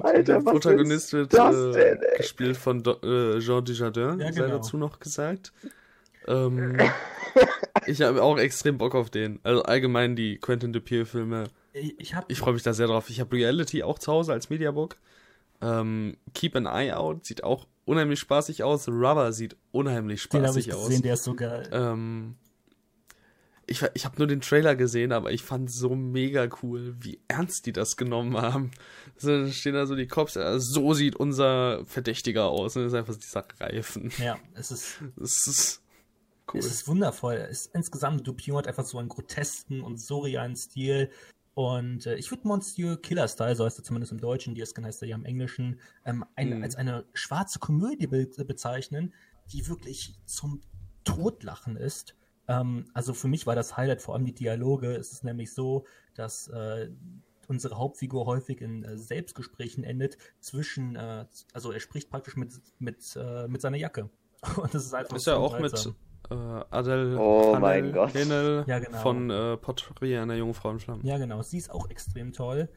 Alter, Der Protagonist ist wird äh, denn, gespielt von Do äh, Jean Dujardin, Ja, sei genau. dazu noch gesagt. Ähm, ich habe auch extrem Bock auf den. Also allgemein die Quentin Dupieux-Filme. Ich habe Ich freue mich da sehr drauf. Ich habe Reality auch zu Hause als Mediabook. Ähm, Keep an Eye Out sieht auch unheimlich spaßig aus. Rubber sieht unheimlich den habe ich spaßig aus. gesehen, der ist so geil. Ähm, ich ich habe nur den Trailer gesehen, aber ich fand so mega cool, wie ernst die das genommen haben. So, stehen da so die Cops, so sieht unser Verdächtiger aus. Und das ist einfach dieser Reifen. Ja, es ist Das ist cool. Es ist wundervoll. Es ist insgesamt Dupieux hat einfach so einen grotesken und surrealen Stil. Und äh, ich würde Monsieur Killer Style, so heißt er zumindest im Deutschen, Deerskin heißt er ja im Englischen, ähm, ein, Mhm. als eine schwarze Komödie be bezeichnen, die wirklich zum Totlachen ist. Ähm, also für mich war das Highlight vor allem die Dialoge. Es ist nämlich so, dass äh, unsere Hauptfigur häufig in äh, Selbstgesprächen endet zwischen, äh, also er spricht praktisch mit, mit, äh, mit seiner Jacke. Und das ist einfach Ist ja auch mit. Äh, Adel Oh Hanel- mein Gott. Henel Ja, genau. von äh, Potpourri einer jungen Frau in Flammen. Ja, genau. Sie ist auch extrem toll.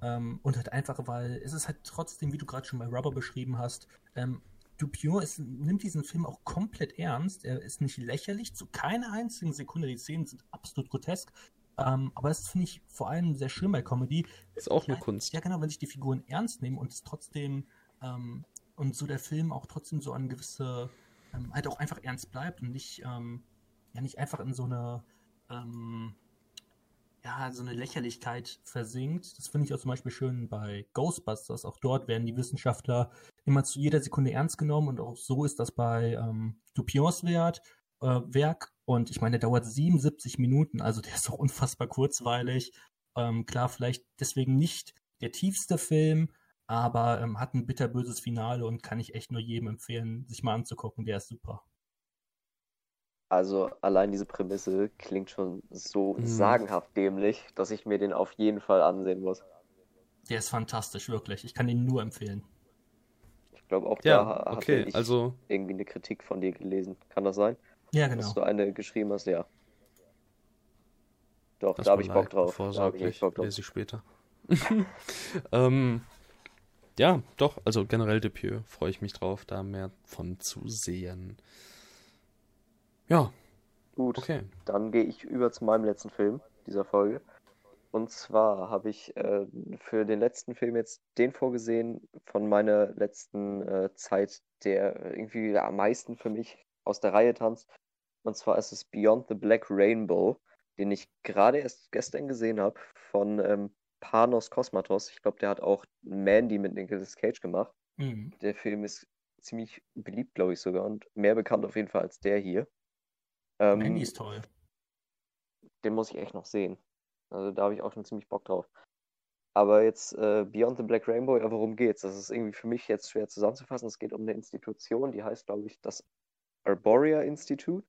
Ähm, und halt einfach, weil es ist halt trotzdem, wie du gerade schon bei Rubber beschrieben hast, ähm, Dupieux ist, nimmt diesen Film auch komplett ernst. Er ist nicht lächerlich, zu keiner einzigen Sekunde. Die Szenen sind absolut grotesk. Ähm, aber das finde ich vor allem sehr schön bei Comedy. Ist auch eine Ja, Kunst. Ja, genau, wenn sich die Figuren ernst nehmen und es trotzdem ähm, und so der Film auch trotzdem so an gewisse, ähm, halt auch einfach ernst bleibt und nicht, ähm, ja, nicht einfach in so eine, ähm, ja, so eine Lächerlichkeit versinkt. Das finde ich auch zum Beispiel schön bei Ghostbusters. Auch dort werden die Wissenschaftler immer zu jeder Sekunde ernst genommen und auch so ist das bei ähm, Dupions Wert, äh, Werk Und ich meine, der dauert 77 Minuten, also der ist doch unfassbar kurzweilig. Ähm, klar, vielleicht deswegen nicht der tiefste Film, aber ähm, hat ein bitterböses Finale und kann ich echt nur jedem empfehlen, sich mal anzugucken. Der ist super. Also allein diese Prämisse klingt schon so Mhm. sagenhaft dämlich, dass ich mir den auf jeden Fall ansehen muss. Der ist fantastisch, wirklich. Ich kann ihn nur empfehlen. Ich glaube auch Ja, da hatte okay, ich also irgendwie eine Kritik von dir gelesen. Kann das sein? Ja, Dass genau. du eine geschrieben hast, ja. Doch, Das da habe ich Bock drauf. Da ich vorsorglich, Bock drauf. lese ich später. ähm, ja, doch, also generell Depieux freue ich mich drauf, da mehr von zu sehen. Ja, Gut, okay. dann gehe ich über zu meinem letzten Film dieser Folge. Und zwar habe ich äh, für den letzten Film jetzt den vorgesehen von meiner letzten äh, Zeit, der irgendwie am meisten für mich aus der Reihe tanzt. Und zwar ist es Beyond the Black Rainbow, den ich gerade erst gestern gesehen habe von ähm, Panos Kosmatos. Ich glaube, der hat auch Mandy mit Nicolas Cage gemacht. Mhm. Der Film ist ziemlich beliebt, glaube ich sogar, und mehr bekannt auf jeden Fall als der hier. Ähm, Mandy ist toll. den muss ich echt noch sehen. Also da habe ich auch schon ziemlich Bock drauf. Aber jetzt äh, Beyond the Black Rainbow, ja, worum geht's? Das ist irgendwie für mich jetzt schwer zusammenzufassen. Es geht um eine Institution, die heißt, glaube ich, das Arborea Institute.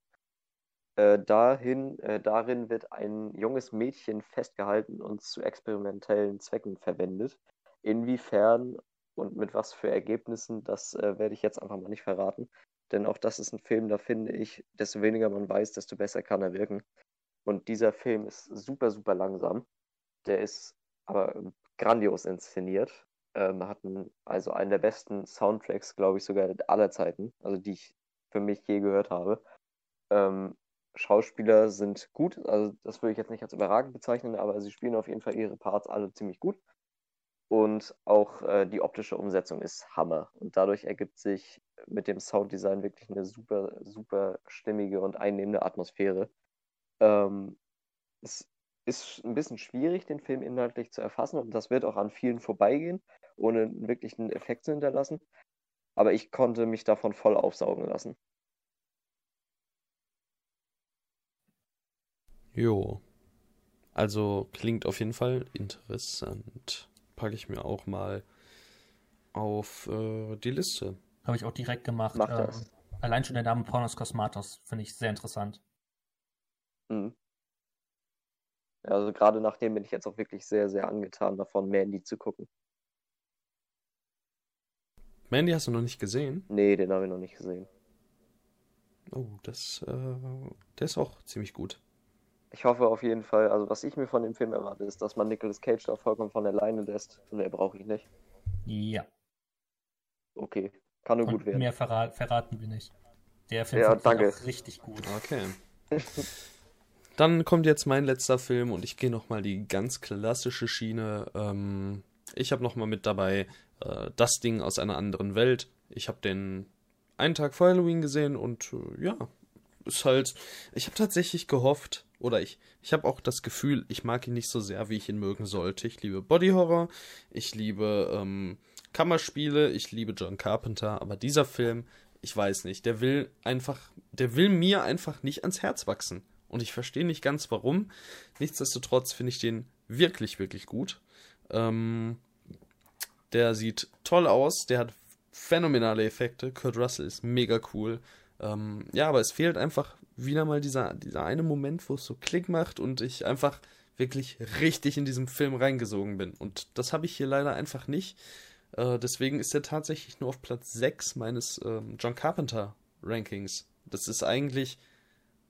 Äh, dahin, äh, darin wird ein junges Mädchen festgehalten und zu experimentellen Zwecken verwendet. Inwiefern und mit was für Ergebnissen, das äh, werde ich jetzt einfach mal nicht verraten. Denn auch das ist ein Film, da finde ich, desto weniger man weiß, desto besser kann er wirken. Und dieser Film ist super, super langsam. Der ist aber grandios inszeniert. Ähm, hat einen, also einen der besten Soundtracks, glaube ich, sogar aller Zeiten, also die ich für mich je gehört habe. Ähm, Schauspieler sind gut, also das würde ich jetzt nicht als überragend bezeichnen, aber sie spielen auf jeden Fall ihre Parts alle ziemlich gut. Und auch äh, die optische Umsetzung ist Hammer. Und dadurch ergibt sich mit dem Sounddesign wirklich eine super, super stimmige und einnehmende Atmosphäre. Ähm, es ist ein bisschen schwierig, den Film inhaltlich zu erfassen und das wird auch an vielen vorbeigehen, ohne einen wirklichen Effekt zu hinterlassen. Aber ich konnte mich davon voll aufsaugen lassen. Jo. Also klingt auf jeden Fall interessant. Packe ich mir auch mal auf äh, die Liste. Habe ich auch direkt gemacht. Mach Ähm, das. allein schon der Name Pornos Cosmatos finde ich sehr interessant. Mhm. Ja, Also gerade nachdem bin ich jetzt auch wirklich sehr, sehr angetan davon, Mandy zu gucken. Mandy hast du noch nicht gesehen? Nee, den habe ich noch nicht gesehen. Oh, das, äh, der ist auch ziemlich gut. Ich hoffe auf jeden Fall, also was ich mir von dem Film erwarte, ist, dass man Nicolas Cage da vollkommen von alleine lässt. Und mehr brauche ich nicht. Ja. Okay, kann nur gut Und werden. mehr verra verraten wir nicht. Der Film Ja, auch richtig gut. Okay. Dann kommt jetzt mein letzter Film und ich gehe nochmal die ganz klassische Schiene. Ähm, ich habe nochmal mit dabei äh, das Ding aus einer anderen Welt. Ich habe den einen Tag vor Halloween gesehen und äh, ja, ist halt. Ich habe tatsächlich gehofft, oder ich, ich habe auch das Gefühl, ich mag ihn nicht so sehr, wie ich ihn mögen sollte. Ich liebe Body Horror, ich liebe ähm, Kammerspiele, ich liebe John Carpenter, aber dieser Film, ich weiß nicht, der will einfach, der will mir einfach nicht ans Herz wachsen. Und ich verstehe nicht ganz warum. Nichtsdestotrotz finde ich den wirklich, wirklich gut. Ähm, der sieht toll aus, der hat phänomenale Effekte. Kurt Russell ist mega cool. Ähm, ja, aber es fehlt einfach wieder mal dieser, dieser eine Moment, wo es so Klick macht und ich einfach wirklich richtig in diesem Film reingesogen bin. Und das habe ich hier leider einfach nicht. Äh, deswegen ist er tatsächlich nur auf Platz 6 meines ähm, John Carpenter Rankings. Das ist eigentlich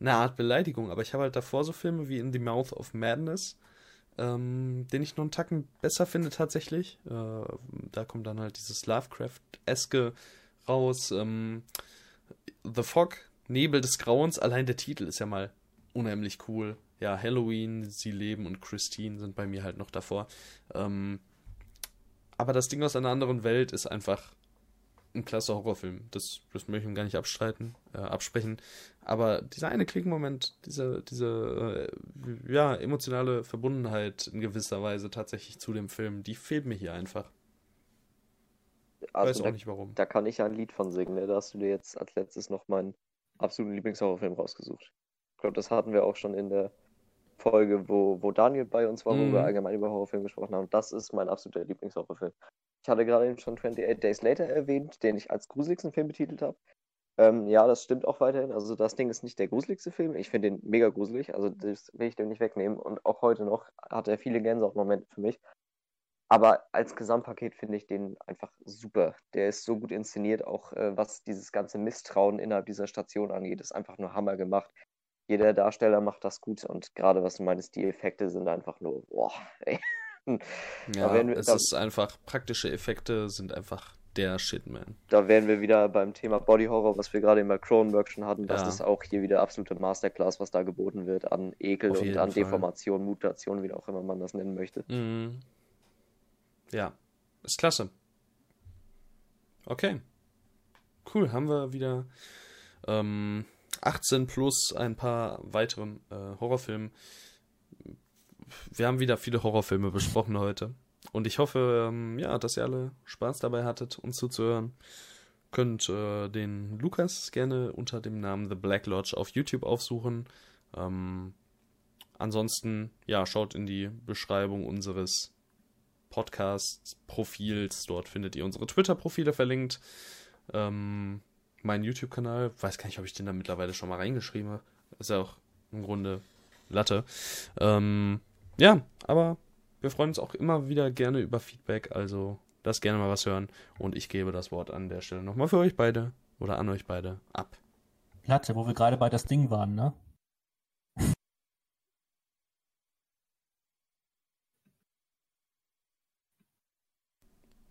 eine Art Beleidigung, aber ich habe halt davor so Filme wie In the Mouth of Madness, ähm, den ich noch einen Tacken besser finde tatsächlich. Äh, da kommt dann halt dieses Lovecraft-eske raus. Ähm, The Fog, Nebel des Grauens, allein der Titel ist ja mal unheimlich cool. Ja, Halloween, Sie leben und Christine sind bei mir halt noch davor. Ähm, aber das Ding aus einer anderen Welt ist einfach ein klasse Horrorfilm. Das, das möchte ich ihm gar nicht abstreiten, äh, absprechen. Aber dieser eine Klickmoment, diese, diese äh, ja, emotionale Verbundenheit in gewisser Weise tatsächlich zu dem Film, die fehlt mir hier einfach. Also Weiß da, auch nicht warum. da kann ich ein Lied von singen. Ne? Da hast du dir jetzt als letztes noch meinen absoluten Lieblingshorrorfilm rausgesucht. glaube, das hatten wir auch schon in der Folge, wo, wo Daniel bei uns war, Mhm. wo wir allgemein über Horrorfilme gesprochen haben. Das ist mein absoluter Lieblingshorrorfilm. Ich hatte gerade eben schon 28 Days Later erwähnt, den ich als gruseligsten Film betitelt habe. Ähm, ja, das stimmt auch weiterhin. Also das Ding ist nicht der gruseligste Film. Ich finde den mega gruselig. Also das will ich dem nicht wegnehmen. Und auch heute noch hat er viele Gänsehautmomente für mich. Aber als Gesamtpaket finde ich den einfach super. Der ist so gut inszeniert, auch äh, was dieses ganze Misstrauen innerhalb dieser Station angeht, ist einfach nur Hammer gemacht. Jeder Darsteller macht das gut und gerade was du meinst, die Effekte sind einfach nur, boah, ey. Ja, wir- es da- ist einfach, praktische Effekte sind einfach der Shit, man. Da wären wir wieder beim Thema Body Horror, was wir gerade immer Cronenberg schon hatten. Das Ja. ist auch hier wieder absolute Masterclass, was da geboten wird an Ekel und an Fall. Deformation, Mutation, wie auch immer man das nennen möchte. Mhm. Ja, ist klasse. Okay. Cool, haben wir wieder ähm, 18 plus ein paar weiteren äh, Horrorfilmen. Wir haben wieder viele Horrorfilme besprochen heute. Und ich hoffe, ähm, ja, dass ihr alle Spaß dabei hattet, uns zuzuhören. Könnt äh, den Lukas gerne unter dem Namen The Black Lodge auf YouTube aufsuchen. Ähm, ansonsten, ja, schaut in die Beschreibung unseres Podcast-Profils. Dort findet ihr unsere Twitter-Profile verlinkt. Ähm, mein YouTube-Kanal, weiß gar nicht, ob ich den da mittlerweile schon mal reingeschrieben habe. Ist ja auch im Grunde Latte. Ähm, ja, aber wir freuen uns auch immer wieder gerne über Feedback, also lasst gerne mal was hören. Und ich gebe das Wort an der Stelle nochmal für euch beide oder an euch beide ab. Platte, wo wir gerade bei das Ding waren, ne?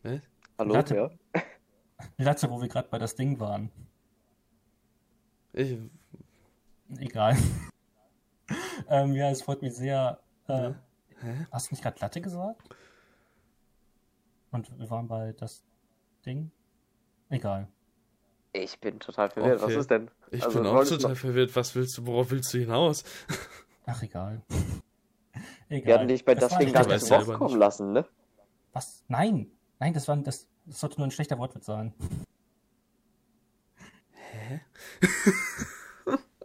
Ne? Hallo, Latte. ja? Platte, wo wir gerade bei das Ding waren. Ich, Egal. ähm, ja, es freut mich sehr. Äh, Hä? Hast du nicht gerade Latte gesagt? Und wir waren bei das Ding? Egal. Ich bin total verwirrt. Was Okay. ist denn? ich Also, bin auch total noch- verwirrt. Was willst du, worauf willst du hinaus? Ach, egal. egal. Wir hatten dich bei das, war Ding gar nicht zu Wort. Wort selber kommen nicht. lassen, ne? Was? Nein! Nein, das war das, das sollte nur ein schlechter Wortwitz sein.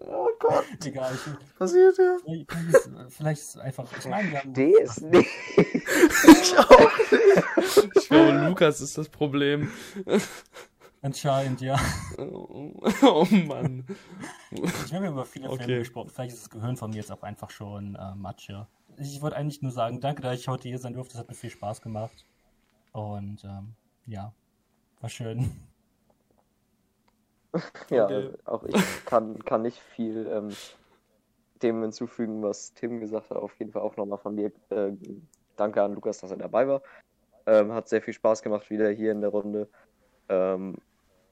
Oh Gott, Egal, ich, Passiert ja. vielleicht, vielleicht, ist, es einfach. Ich meine, wir haben. D ist nicht. Ich auch nicht. Ich glaube, Lukas ist das Problem. Anscheinend, ja. Oh, oh Mann. Ich habe über viele Okay. Filme gesprochen. Vielleicht ist das Gehirn von mir jetzt auch einfach schon äh, Matsche. Ich wollte eigentlich nur sagen, danke, dass ich heute hier sein durfte. Es hat mir viel Spaß gemacht. Und ähm, ja, war schön. Ja, Okay. auch ich kann, kann nicht viel ähm, dem hinzufügen, was Tim gesagt hat. Auf jeden Fall auch nochmal von dir. Äh, danke an Lukas, dass er dabei war. Ähm, hat sehr viel Spaß gemacht wieder hier in der Runde. Ähm,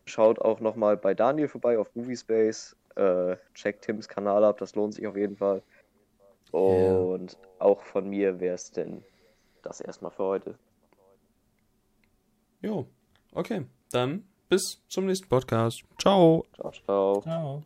schaut auch nochmal bei Daniel vorbei auf Moviespace. Äh, checkt Tims Kanal ab, das lohnt sich auf jeden Fall. Und auch von mir wäre es denn das erstmal für heute. Jo, okay. Dann bis zum nächsten Podcast. Ciao. Ciao, ciao. Ciao.